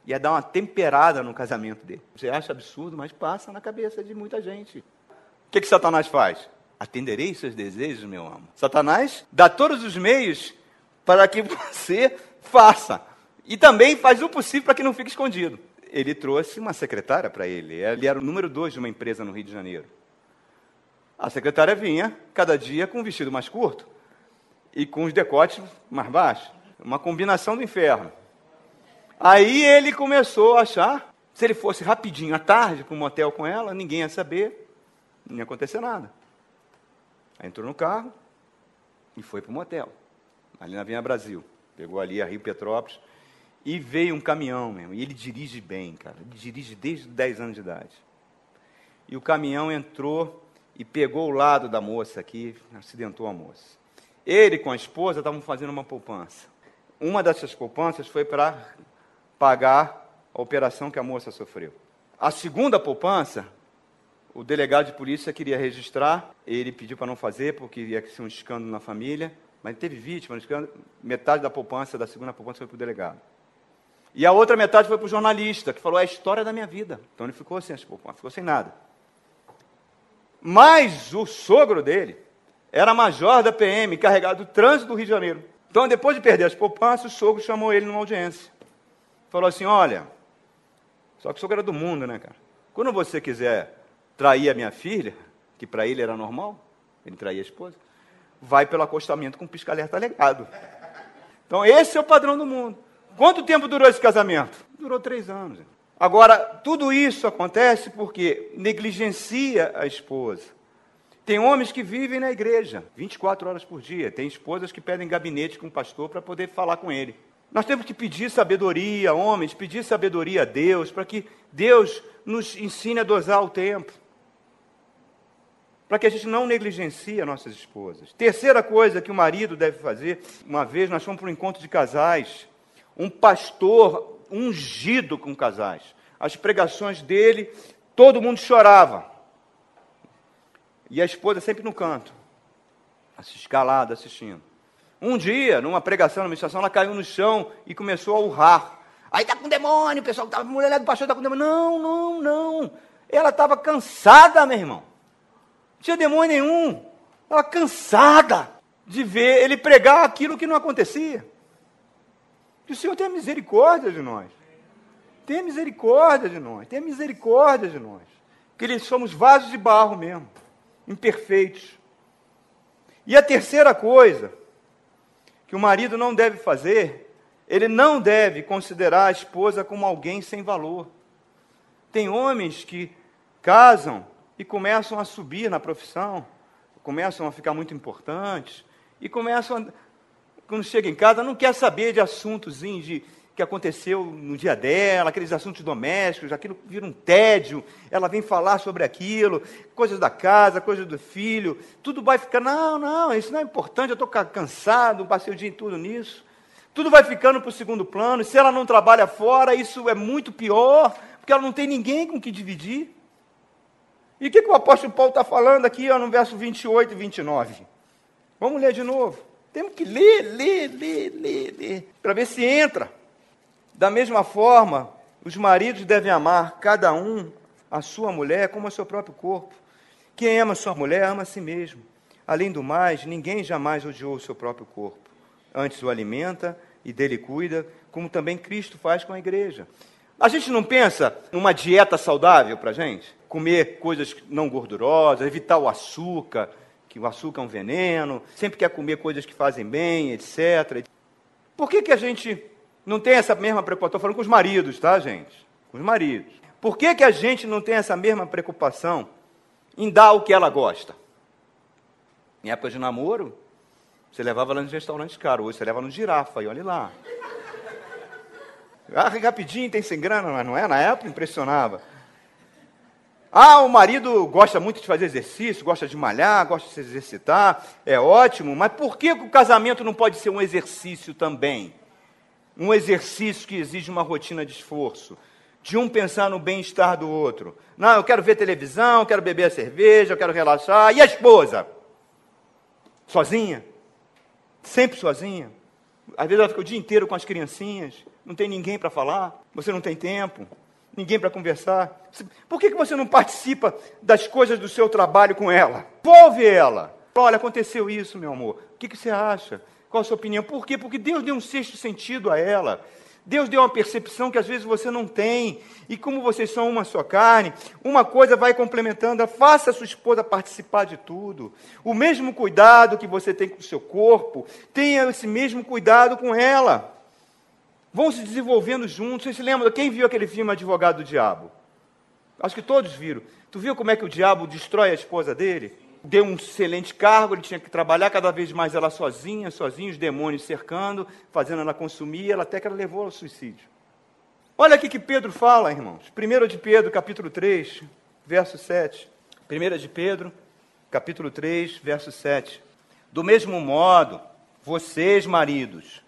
ia dar uma temperada no casamento dele. Você acha absurdo, mas passa na cabeça de muita gente. O que, que Satanás faz? Atenderei seus desejos, meu amo. Satanás dá todos os meios para que você faça. E também faz o possível para que não fique escondido ele trouxe uma secretária para ele. Ele era o número dois de uma empresa no Rio de Janeiro. A secretária vinha cada dia com um vestido mais curto e com os decotes mais baixos. Uma combinação do inferno. Aí ele começou a achar, se ele fosse rapidinho à tarde para um motel com ela, ninguém ia saber, não ia acontecer nada. Aí entrou no carro e foi para o motel, ali na Vinha Brasil. Pegou ali a Rio Petrópolis, e veio um caminhão, mesmo, e ele dirige bem, cara. Ele dirige desde 10 anos de idade. E o caminhão entrou e pegou o lado da moça aqui, acidentou a moça. Ele com a esposa estavam fazendo uma poupança. Uma dessas poupanças foi para pagar a operação que a moça sofreu. A segunda poupança, o delegado de polícia queria registrar, ele pediu para não fazer, porque ia ser um escândalo na família, mas teve vítima, metade da poupança, da segunda poupança foi para o delegado. E a outra metade foi para o jornalista, que falou: é a história da minha vida. Então ele ficou sem, ficou sem nada. Mas o sogro dele era major da PM, encarregado do trânsito do Rio de Janeiro. Então, depois de perder as poupanças, o sogro chamou ele numa audiência. Falou assim: Olha, só que o sogro era do mundo, né, cara? Quando você quiser trair a minha filha, que para ele era normal, ele traía a esposa, vai pelo acostamento com pisca-alerta legado. Então, esse é o padrão do mundo. Quanto tempo durou esse casamento? Durou três anos. Agora, tudo isso acontece porque negligencia a esposa. Tem homens que vivem na igreja 24 horas por dia. Tem esposas que pedem gabinete com o pastor para poder falar com ele. Nós temos que pedir sabedoria, homens, pedir sabedoria a Deus, para que Deus nos ensine a dosar o tempo. Para que a gente não negligencie nossas esposas. Terceira coisa que o marido deve fazer, uma vez nós fomos para um encontro de casais, um pastor ungido com casais. As pregações dele, todo mundo chorava. E a esposa sempre no canto, escalada, assistindo. Um dia, numa pregação, numa estação, ela caiu no chão e começou a urrar. Aí está com demônio, o pessoal, tá, a mulher do pastor está com demônio. Não, não, não. Ela estava cansada, meu irmão. Não tinha demônio nenhum. Ela cansada de ver ele pregar aquilo que não acontecia. Que o Senhor tenha misericórdia de nós. Tenha misericórdia de nós. Tenha misericórdia de nós. Que somos vasos de barro mesmo, imperfeitos. E a terceira coisa que o marido não deve fazer, ele não deve considerar a esposa como alguém sem valor. Tem homens que casam e começam a subir na profissão, começam a ficar muito importantes e começam a quando chega em casa, não quer saber de assuntos de que aconteceu no dia dela, aqueles assuntos domésticos, aquilo vira um tédio, ela vem falar sobre aquilo, coisas da casa, coisas do filho, tudo vai ficar, não, não, isso não é importante, eu estou cansado, passei o dia tudo nisso. Tudo vai ficando para o segundo plano, se ela não trabalha fora, isso é muito pior, porque ela não tem ninguém com que dividir. E o que, que o apóstolo Paulo está falando aqui ó, no verso 28 e 29? Vamos ler de novo. Temos que ler, ler, ler, ler, ler, para ver se entra. Da mesma forma, os maridos devem amar cada um a sua mulher como a seu próprio corpo. Quem ama sua mulher ama a si mesmo. Além do mais, ninguém jamais odiou o seu próprio corpo. Antes o alimenta e dele cuida, como também Cristo faz com a igreja. A gente não pensa numa dieta saudável para a gente? Comer coisas não gordurosas, evitar o açúcar, que o açúcar é um veneno, sempre quer comer coisas que fazem bem, etc. Por que, que a gente não tem essa mesma preocupação? Estou falando com os maridos, tá, gente? Com os maridos. Por que, que a gente não tem essa mesma preocupação em dar o que ela gosta? Em época de namoro, você levava ela nos restaurantes caros, hoje você leva no girafa, e olha lá. Ah, rapidinho, tem sem grana, mas não é? Na época impressionava. Ah, o marido gosta muito de fazer exercício, gosta de malhar, gosta de se exercitar, é ótimo, mas por que o casamento não pode ser um exercício também? Um exercício que exige uma rotina de esforço, de um pensar no bem-estar do outro. Não, eu quero ver televisão, eu quero beber a cerveja, eu quero relaxar. E a esposa? Sozinha? Sempre sozinha? Às vezes ela fica o dia inteiro com as criancinhas, não tem ninguém para falar, você não tem tempo ninguém para conversar. Por que, que você não participa das coisas do seu trabalho com ela? Envolve ela. Olha, aconteceu isso, meu amor. O que, que você acha? Qual a sua opinião? Por quê? Porque Deus deu um sexto sentido a ela. Deus deu uma percepção que às vezes você não tem. E como vocês são uma só carne, uma coisa vai complementando. Faça a sua esposa participar de tudo. O mesmo cuidado que você tem com o seu corpo, tenha esse mesmo cuidado com ela vão se desenvolvendo juntos. Você se lembra? Quem viu aquele filme Advogado do Diabo? Acho que todos viram. Tu viu como é que o diabo destrói a esposa dele? Deu um excelente cargo, ele tinha que trabalhar cada vez mais ela sozinha, sozinha, os demônios cercando, fazendo ela consumir, ela até que ela levou ao suicídio. Olha aqui que Pedro fala, irmãos. 1 de Pedro, capítulo 3, verso 7. 1 de Pedro, capítulo 3, verso 7. Do mesmo modo, vocês, maridos,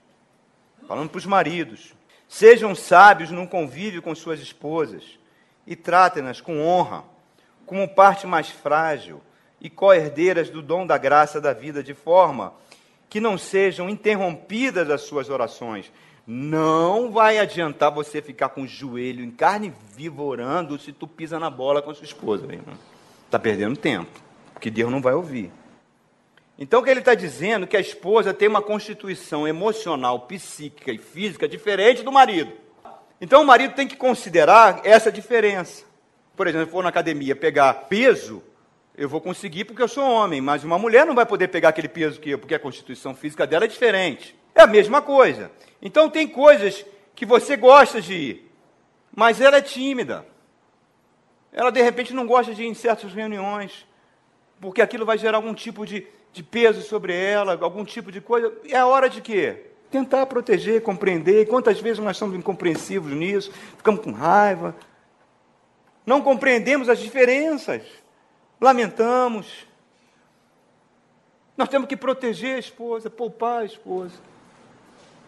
falando para os maridos, sejam sábios no convívio com suas esposas e tratem-nas com honra, como parte mais frágil e co-herdeiras do dom da graça da vida, de forma que não sejam interrompidas as suas orações. Não vai adiantar você ficar com o joelho em carne viva orando se tu pisa na bola com a sua esposa. Está perdendo tempo, porque Deus não vai ouvir. Então, o que ele está dizendo é que a esposa tem uma constituição emocional, psíquica e física diferente do marido. Então, o marido tem que considerar essa diferença. Por exemplo, se eu for na academia pegar peso, eu vou conseguir porque eu sou homem, mas uma mulher não vai poder pegar aquele peso que eu, porque a constituição física dela é diferente. É a mesma coisa. Então, tem coisas que você gosta de ir, mas ela é tímida. Ela, de repente, não gosta de ir em certas reuniões, porque aquilo vai gerar algum tipo de de peso sobre ela, algum tipo de coisa. É a hora de quê? Tentar proteger, compreender. Quantas vezes nós somos incompreensivos nisso, ficamos com raiva. Não compreendemos as diferenças. Lamentamos. Nós temos que proteger a esposa, poupar a esposa.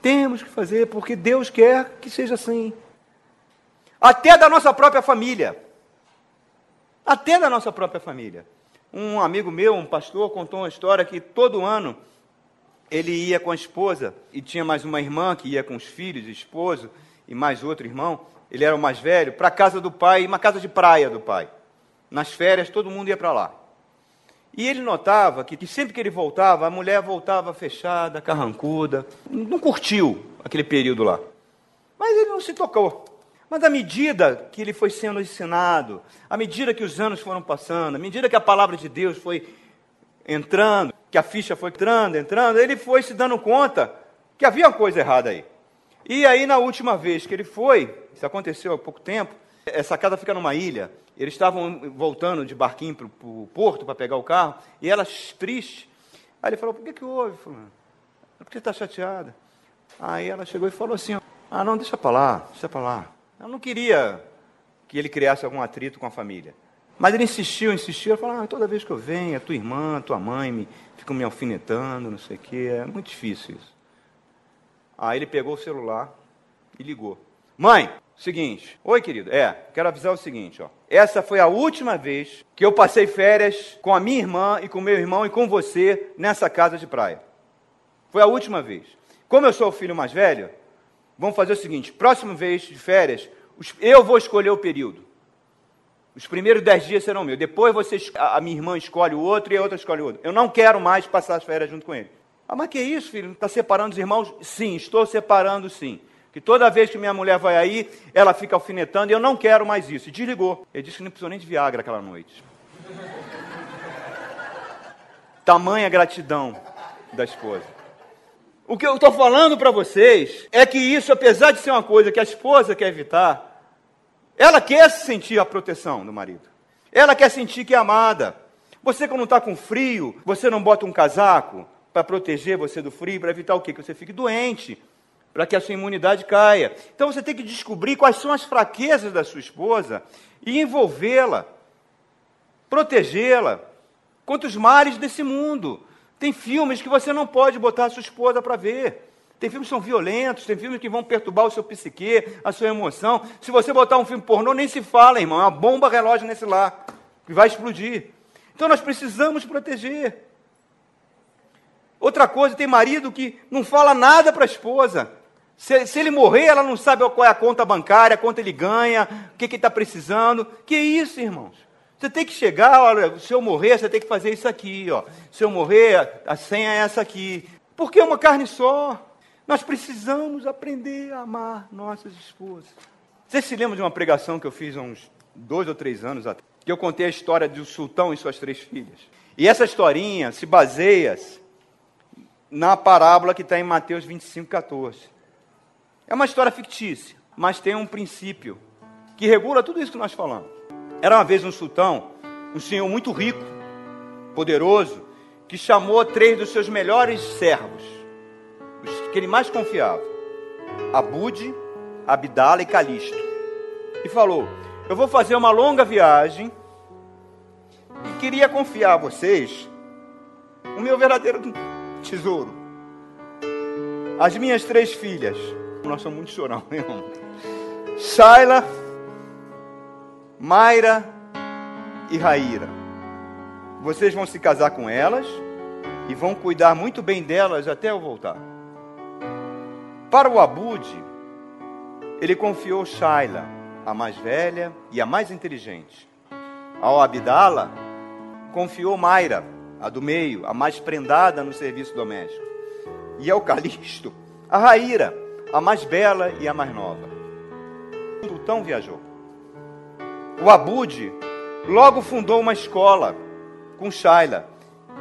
Temos que fazer, porque Deus quer que seja assim. Até da nossa própria família. Até da nossa própria família. Um amigo meu, um pastor, contou uma história que todo ano ele ia com a esposa e tinha mais uma irmã que ia com os filhos esposo e mais outro irmão. Ele era o mais velho, para a casa do pai, uma casa de praia do pai. Nas férias, todo mundo ia para lá. E ele notava que, que, sempre que ele voltava, a mulher voltava fechada, carrancuda, não curtiu aquele período lá. Mas ele não se tocou. Mas à medida que ele foi sendo ensinado, à medida que os anos foram passando, à medida que a palavra de Deus foi entrando, que a ficha foi entrando, entrando, ele foi se dando conta que havia uma coisa errada aí. E aí, na última vez que ele foi, isso aconteceu há pouco tempo, essa casa fica numa ilha, eles estavam voltando de barquinho para o porto para pegar o carro, e ela triste. Aí ele falou: Por que, que houve, Fulano? Por que está chateada? Aí ela chegou e falou assim: Ah, não, deixa para lá, deixa para lá. Ela não queria que ele criasse algum atrito com a família. Mas ele insistiu, insistiu. Ela falou: ah, toda vez que eu venho, a tua irmã, a tua mãe me, ficam me alfinetando, não sei o quê. É muito difícil isso. Aí ele pegou o celular e ligou. Mãe, seguinte. Oi, querido. É, quero avisar o seguinte, ó. Essa foi a última vez que eu passei férias com a minha irmã e com meu irmão e com você nessa casa de praia. Foi a última vez. Como eu sou o filho mais velho, vamos fazer o seguinte: próxima vez de férias, eu vou escolher o período. Os primeiros dez dias serão meus. Depois você, a minha irmã escolhe o outro e a outra escolhe o outro. Eu não quero mais passar as férias junto com ele. Ah, mas que isso, filho? Está separando os irmãos? Sim, estou separando sim. Que toda vez que minha mulher vai aí, ela fica alfinetando e eu não quero mais isso. E desligou. Ele disse que não precisou nem de Viagra aquela noite. Tamanha gratidão da esposa. O que eu estou falando para vocês é que isso, apesar de ser uma coisa que a esposa quer evitar, ela quer sentir a proteção do marido. Ela quer sentir que é amada. Você, quando está com frio, você não bota um casaco para proteger você do frio, para evitar o quê? Que você fique doente, para que a sua imunidade caia. Então você tem que descobrir quais são as fraquezas da sua esposa e envolvê-la, protegê-la contra os males desse mundo. Tem filmes que você não pode botar a sua esposa para ver. Tem filmes que são violentos, tem filmes que vão perturbar o seu psique, a sua emoção. Se você botar um filme pornô, nem se fala, irmão. É uma bomba relógio nesse lar, que vai explodir. Então nós precisamos proteger. Outra coisa, tem marido que não fala nada para a esposa. Se, se, ele morrer, ela não sabe qual é a conta bancária, quanto ele ganha, o que, que ele está precisando. Que isso, irmãos? Você tem que chegar, olha, se eu morrer, você tem que fazer isso aqui, ó. Se eu morrer, a senha é essa aqui. Porque é uma carne só. Nós precisamos aprender a amar nossas esposas. Você se lembra de uma pregação que eu fiz há uns dois ou três anos atrás? Que eu contei a história do sultão e suas três filhas. E essa historinha se baseia na parábola que está em Mateus 25, 14. É uma história fictícia, mas tem um princípio que regula tudo isso que nós falamos. Era uma vez um sultão, um senhor muito rico, poderoso, que chamou três dos seus melhores servos os que ele mais confiava, Abude, Abdala e Calisto. E falou: Eu vou fazer uma longa viagem e queria confiar a vocês o meu verdadeiro tesouro. As minhas três filhas. Nós somos muito chorão, irmão. Shaila, Mayra e Raíra. Vocês vão se casar com elas e vão cuidar muito bem delas até eu voltar. Para o Abude, ele confiou Shaila, a mais velha e a mais inteligente. Ao Abdala, confiou Mayra, a do meio, a mais prendada no serviço doméstico. E ao Calixto, a Raíra, a mais bela e a mais nova. O sultão viajou. O Abude logo fundou uma escola com Shaila,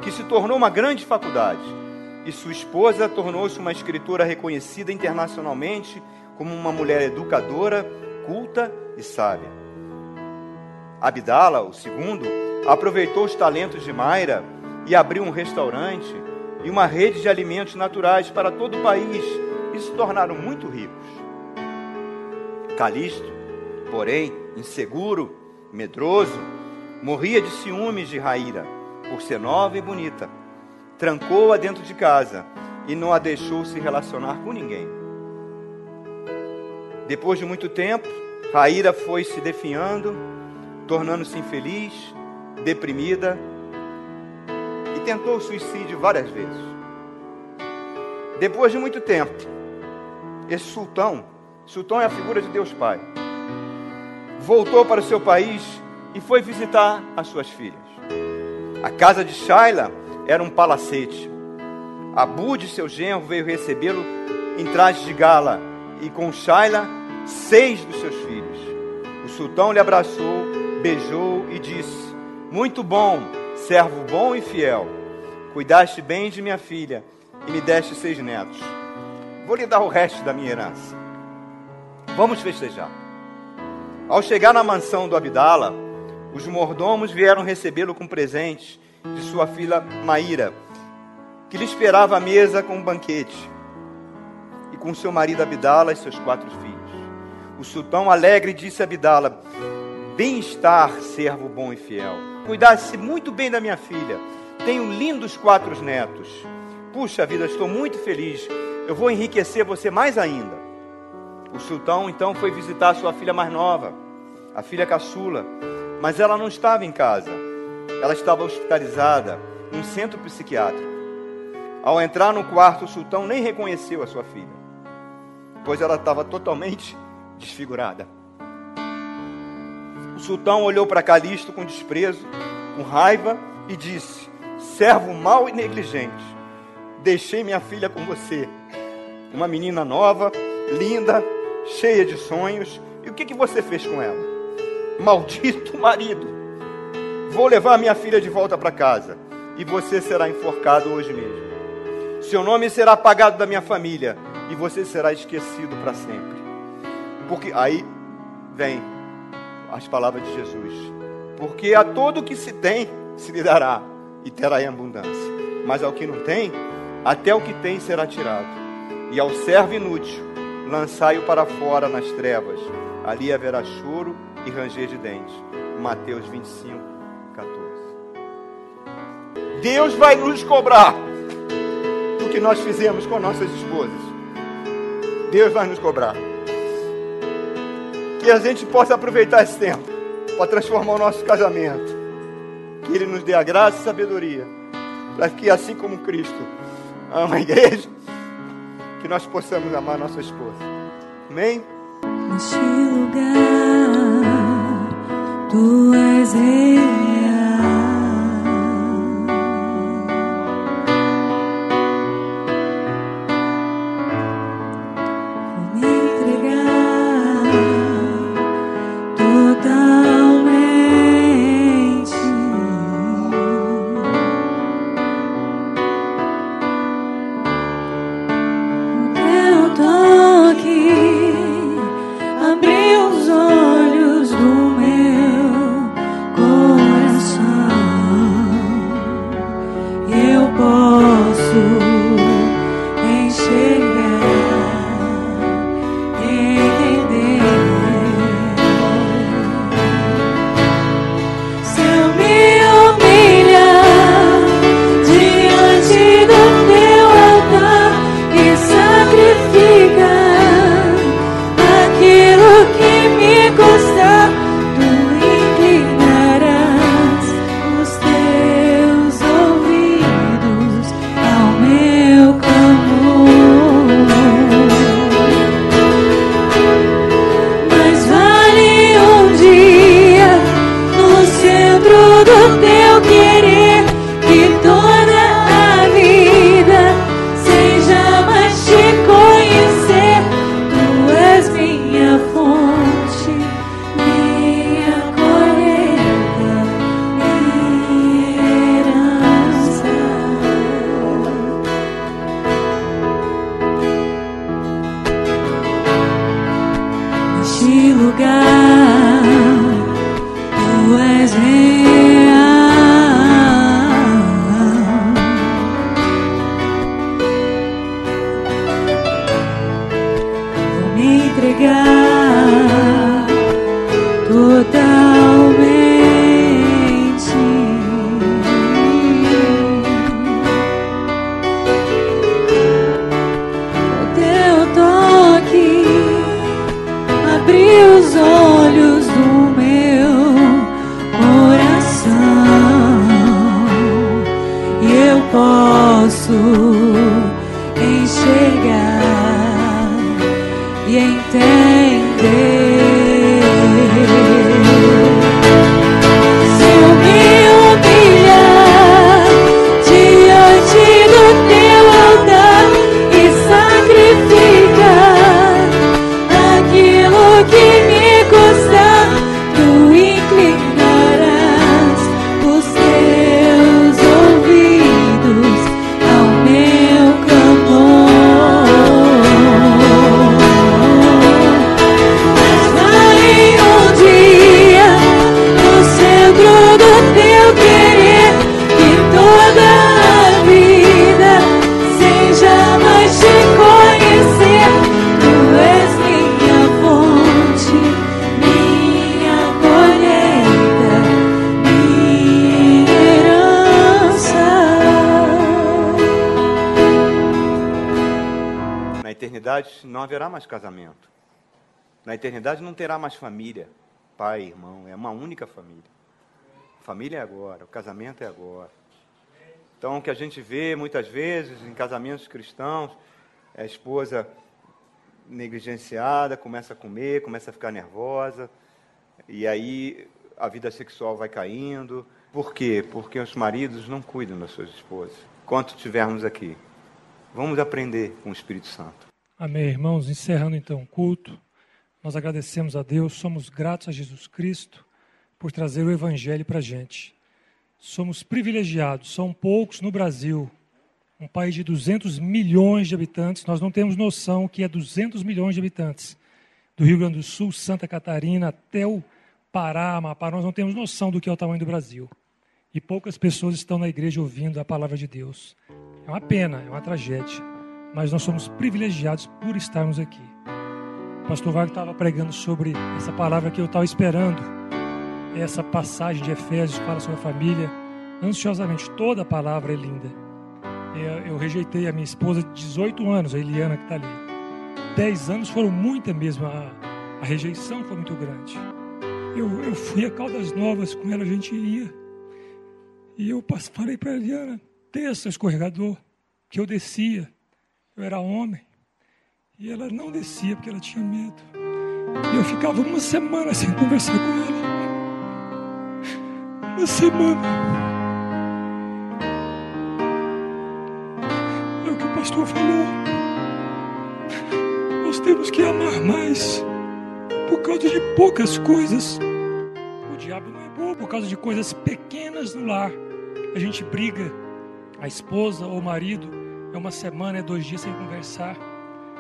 que se tornou uma grande faculdade e sua esposa tornou-se uma escritora reconhecida internacionalmente como uma mulher educadora, culta e sábia. Abdala, o segundo, aproveitou os talentos de Mayra e abriu um restaurante e uma rede de alimentos naturais para todo o país e se tornaram muito ricos. Calisto, porém, inseguro, medroso, morria de ciúmes de Raíra, por ser nova e bonita trancou-a dentro de casa e não a deixou se relacionar com ninguém. Depois de muito tempo, Raíra foi se definhando, tornando-se infeliz, deprimida e tentou o suicídio várias vezes. Depois de muito tempo, esse sultão, sultão é a figura de Deus Pai, voltou para o seu país e foi visitar as suas filhas. A casa de Shaila era um palacete. Abude, seu genro, veio recebê-lo em traje de gala e com Shaila, seis dos seus filhos. O sultão lhe abraçou, beijou e disse: Muito bom, servo bom e fiel. Cuidaste bem de minha filha e me deste seis netos. Vou lhe dar o resto da minha herança. Vamos festejar. Ao chegar na mansão do Abdala, os mordomos vieram recebê-lo com presentes de sua filha Maíra, que lhe esperava à mesa com um banquete, e com seu marido Abdala e seus quatro filhos. O sultão alegre disse a Abdala: Bem-estar, servo bom e fiel. Cuidasse muito bem da minha filha. Tenho lindos quatro netos. Puxa vida, estou muito feliz. Eu vou enriquecer você mais ainda. O sultão então foi visitar sua filha mais nova, a filha caçula, mas ela não estava em casa. Ela estava hospitalizada em um centro psiquiátrico. Ao entrar no quarto, o sultão nem reconheceu a sua filha, pois ela estava totalmente desfigurada. O sultão olhou para Calisto com desprezo, com raiva e disse: Servo mau e negligente, deixei minha filha com você, uma menina nova, linda, cheia de sonhos, e o que, que você fez com ela? Maldito marido! Vou levar minha filha de volta para casa e você será enforcado hoje mesmo. Seu nome será apagado da minha família e você será esquecido para sempre. Porque aí vem as palavras de Jesus. Porque a todo que se tem se lhe dará e terá em abundância. Mas ao que não tem, até o que tem será tirado. E ao servo inútil, lançai-o para fora nas trevas. Ali haverá choro e ranger de dentes. Mateus 25, 14. Deus vai nos cobrar do que nós fizemos com nossas esposas. Deus vai nos cobrar. Que a gente possa aproveitar esse tempo para transformar o nosso casamento. Que Ele nos dê a graça e sabedoria. Para que, assim como Cristo ama a igreja, que nós possamos amar nossa esposa. Amém? Neste lugar, tu és real. Mais casamento. Na eternidade não terá mais família, pai, irmão, é uma única família. Família é agora, o casamento é agora. Então, o que a gente vê muitas vezes em casamentos cristãos, é a esposa negligenciada, começa a comer, começa a ficar nervosa, e aí a vida sexual vai caindo. Por quê? Porque os maridos não cuidam das suas esposas. Quanto tivermos aqui, vamos aprender com o Espírito Santo. Amém, irmãos. Encerrando então o culto, nós agradecemos a Deus, somos gratos a Jesus Cristo por trazer o Evangelho para a gente. somos privilegiados, são poucos no Brasil, um país de 200 milhões de habitantes, nós não temos noção que é 200 milhões de habitantes. Do Rio Grande do Sul, Santa Catarina, até o Pará, Amapá, nós não temos noção do que é o tamanho do Brasil. E poucas pessoas estão na igreja ouvindo a palavra de Deus. É uma pena, é uma tragédia. Mas nós somos privilegiados por estarmos aqui. O pastor Wagner estava pregando sobre essa palavra que eu estava esperando. Essa passagem de Efésios sobre a família. Ansiosamente, toda a palavra é linda eu, rejeitei a minha esposa de 18 anos, a Eliana, que está ali. 10 anos foram muita mesmo, a, a rejeição foi muito grande. Eu, eu fui a Caldas Novas com ela, a gente ia. E eu falei para a Eliana, desça escorregador, que eu descia. Eu era homem. E ela não descia porque ela tinha medo. E eu ficava uma semana sem conversar com ela. Uma semana. pastor falou. Nós temos que amar mais por causa de poucas coisas. O diabo não é bom por causa de coisas pequenas no lar. A gente briga, a esposa ou o marido, é uma semana, é dois dias sem conversar.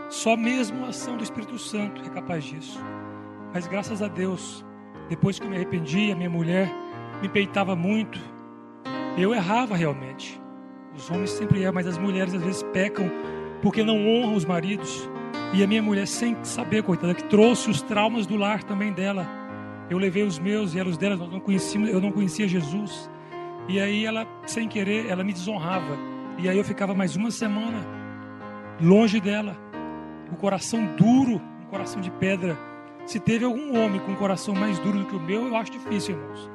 Só mesmo a ação do Espírito Santo é capaz disso. Mas graças a Deus, depois que eu me arrependi, a minha mulher me peitava muito. Eu errava realmente. Os homens sempre erram, mas as mulheres às vezes pecam porque não honram os maridos. E a minha mulher, sem saber, coitada, que trouxe os traumas do lar também dela. Eu levei os meus e ela os dela, não conhecíamos, eu não conhecia Jesus. E aí ela, sem querer, ela me desonrava. E aí eu ficava mais uma semana longe dela. O coração duro, um coração de pedra. Se teve algum homem com um coração mais duro do que o meu, eu acho difícil, irmãos.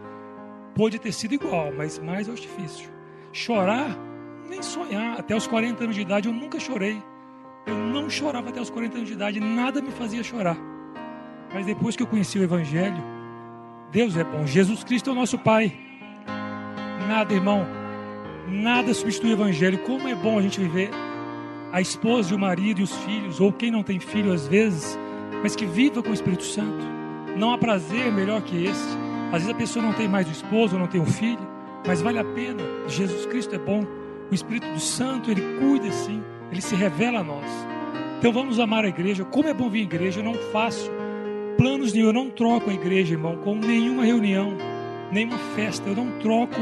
Pode ter sido igual, mas mais eu acho difícil. Chorar nem sonhar. Até os 40 anos de idade eu nunca chorei. Eu não chorava até os 40 anos de idade, nada me fazia chorar. Mas depois que eu conheci o Evangelho, Deus é bom, Jesus Cristo é o nosso Pai. Nada, irmão, nada substitui o Evangelho. Como é bom a gente viver a esposa e o marido e os filhos, ou quem não tem filho às vezes, mas que viva com o Espírito Santo. Não há prazer melhor que esse. Às vezes a pessoa não tem mais o esposo, ou não tem o filho, mas vale a pena. Jesus Cristo é bom. O Espírito Santo, ele cuida sim, ele se revela a nós. Então vamos amar a igreja. Como é bom vir à igreja, eu não faço planos nenhum, eu não troco a igreja, irmão, com nenhuma reunião, nenhuma festa, eu não troco.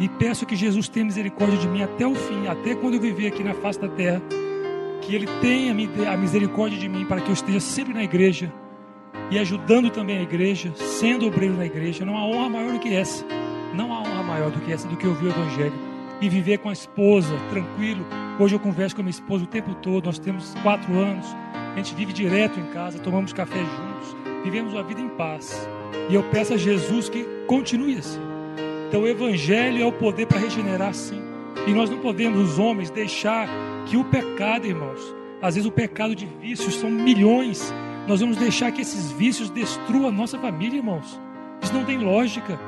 E peço que Jesus tenha misericórdia de mim até o fim, até quando eu viver aqui na face da terra. Que Ele tenha a misericórdia de mim para que eu esteja sempre na igreja e ajudando também a igreja, sendo obreiro na igreja. Não há honra maior do que essa. Não há honra maior do que essa, do que ouvir o Evangelho e viver com a esposa, tranquilo. Hoje eu converso com a minha esposa o tempo todo, nós temos quatro anos, a gente vive direto em casa, tomamos café juntos, vivemos uma vida em paz. E eu peço a Jesus que continue assim. Então o Evangelho é o poder para regenerar sim. E nós não podemos, os homens, deixar que o pecado, irmãos, às vezes o pecado de vícios são milhões. Nós vamos deixar que esses vícios destruam a nossa família, irmãos. Isso não tem lógica.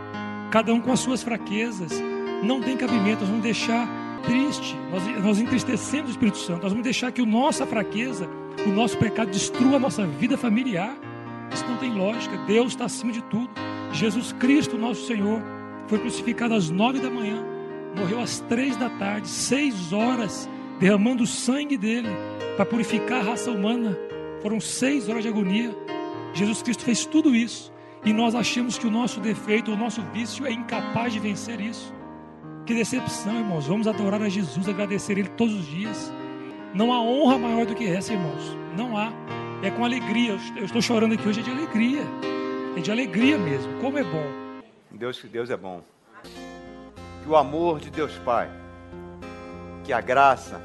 Cada um com as suas fraquezas não tem cabimento, nós vamos deixar triste, nós, nós entristecemos o Espírito Santo, nós vamos deixar que a nossa fraqueza, o nosso pecado destrua a nossa vida familiar. Isso não tem lógica, Deus está acima de tudo. Jesus Cristo, nosso Senhor, foi crucificado às nove da manhã, morreu às três da tarde, seis horas, derramando o sangue dele para purificar a raça humana. Foram seis horas de agonia. Jesus Cristo fez tudo isso. E nós achamos que o nosso defeito, o nosso vício é incapaz de vencer isso. Que decepção, irmãos. Vamos adorar a Jesus, agradecer Ele todos os dias. Não há honra maior do que essa, irmãos. Não há. É com alegria. Eu estou chorando aqui hoje é de alegria. É de alegria mesmo. Como é bom. Deus, Deus é bom. Que o amor de Deus Pai, que a graça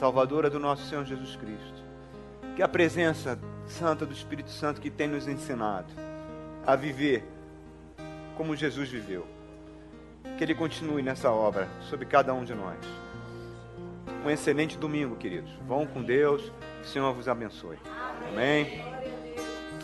salvadora do nosso Senhor Jesus Cristo, que a presença santa do Espírito Santo que tem nos ensinado a viver como Jesus viveu que Ele continue nessa obra sobre cada um de nós. Um excelente domingo, queridos. Vão com Deus. Que o Senhor vos abençoe. Amém.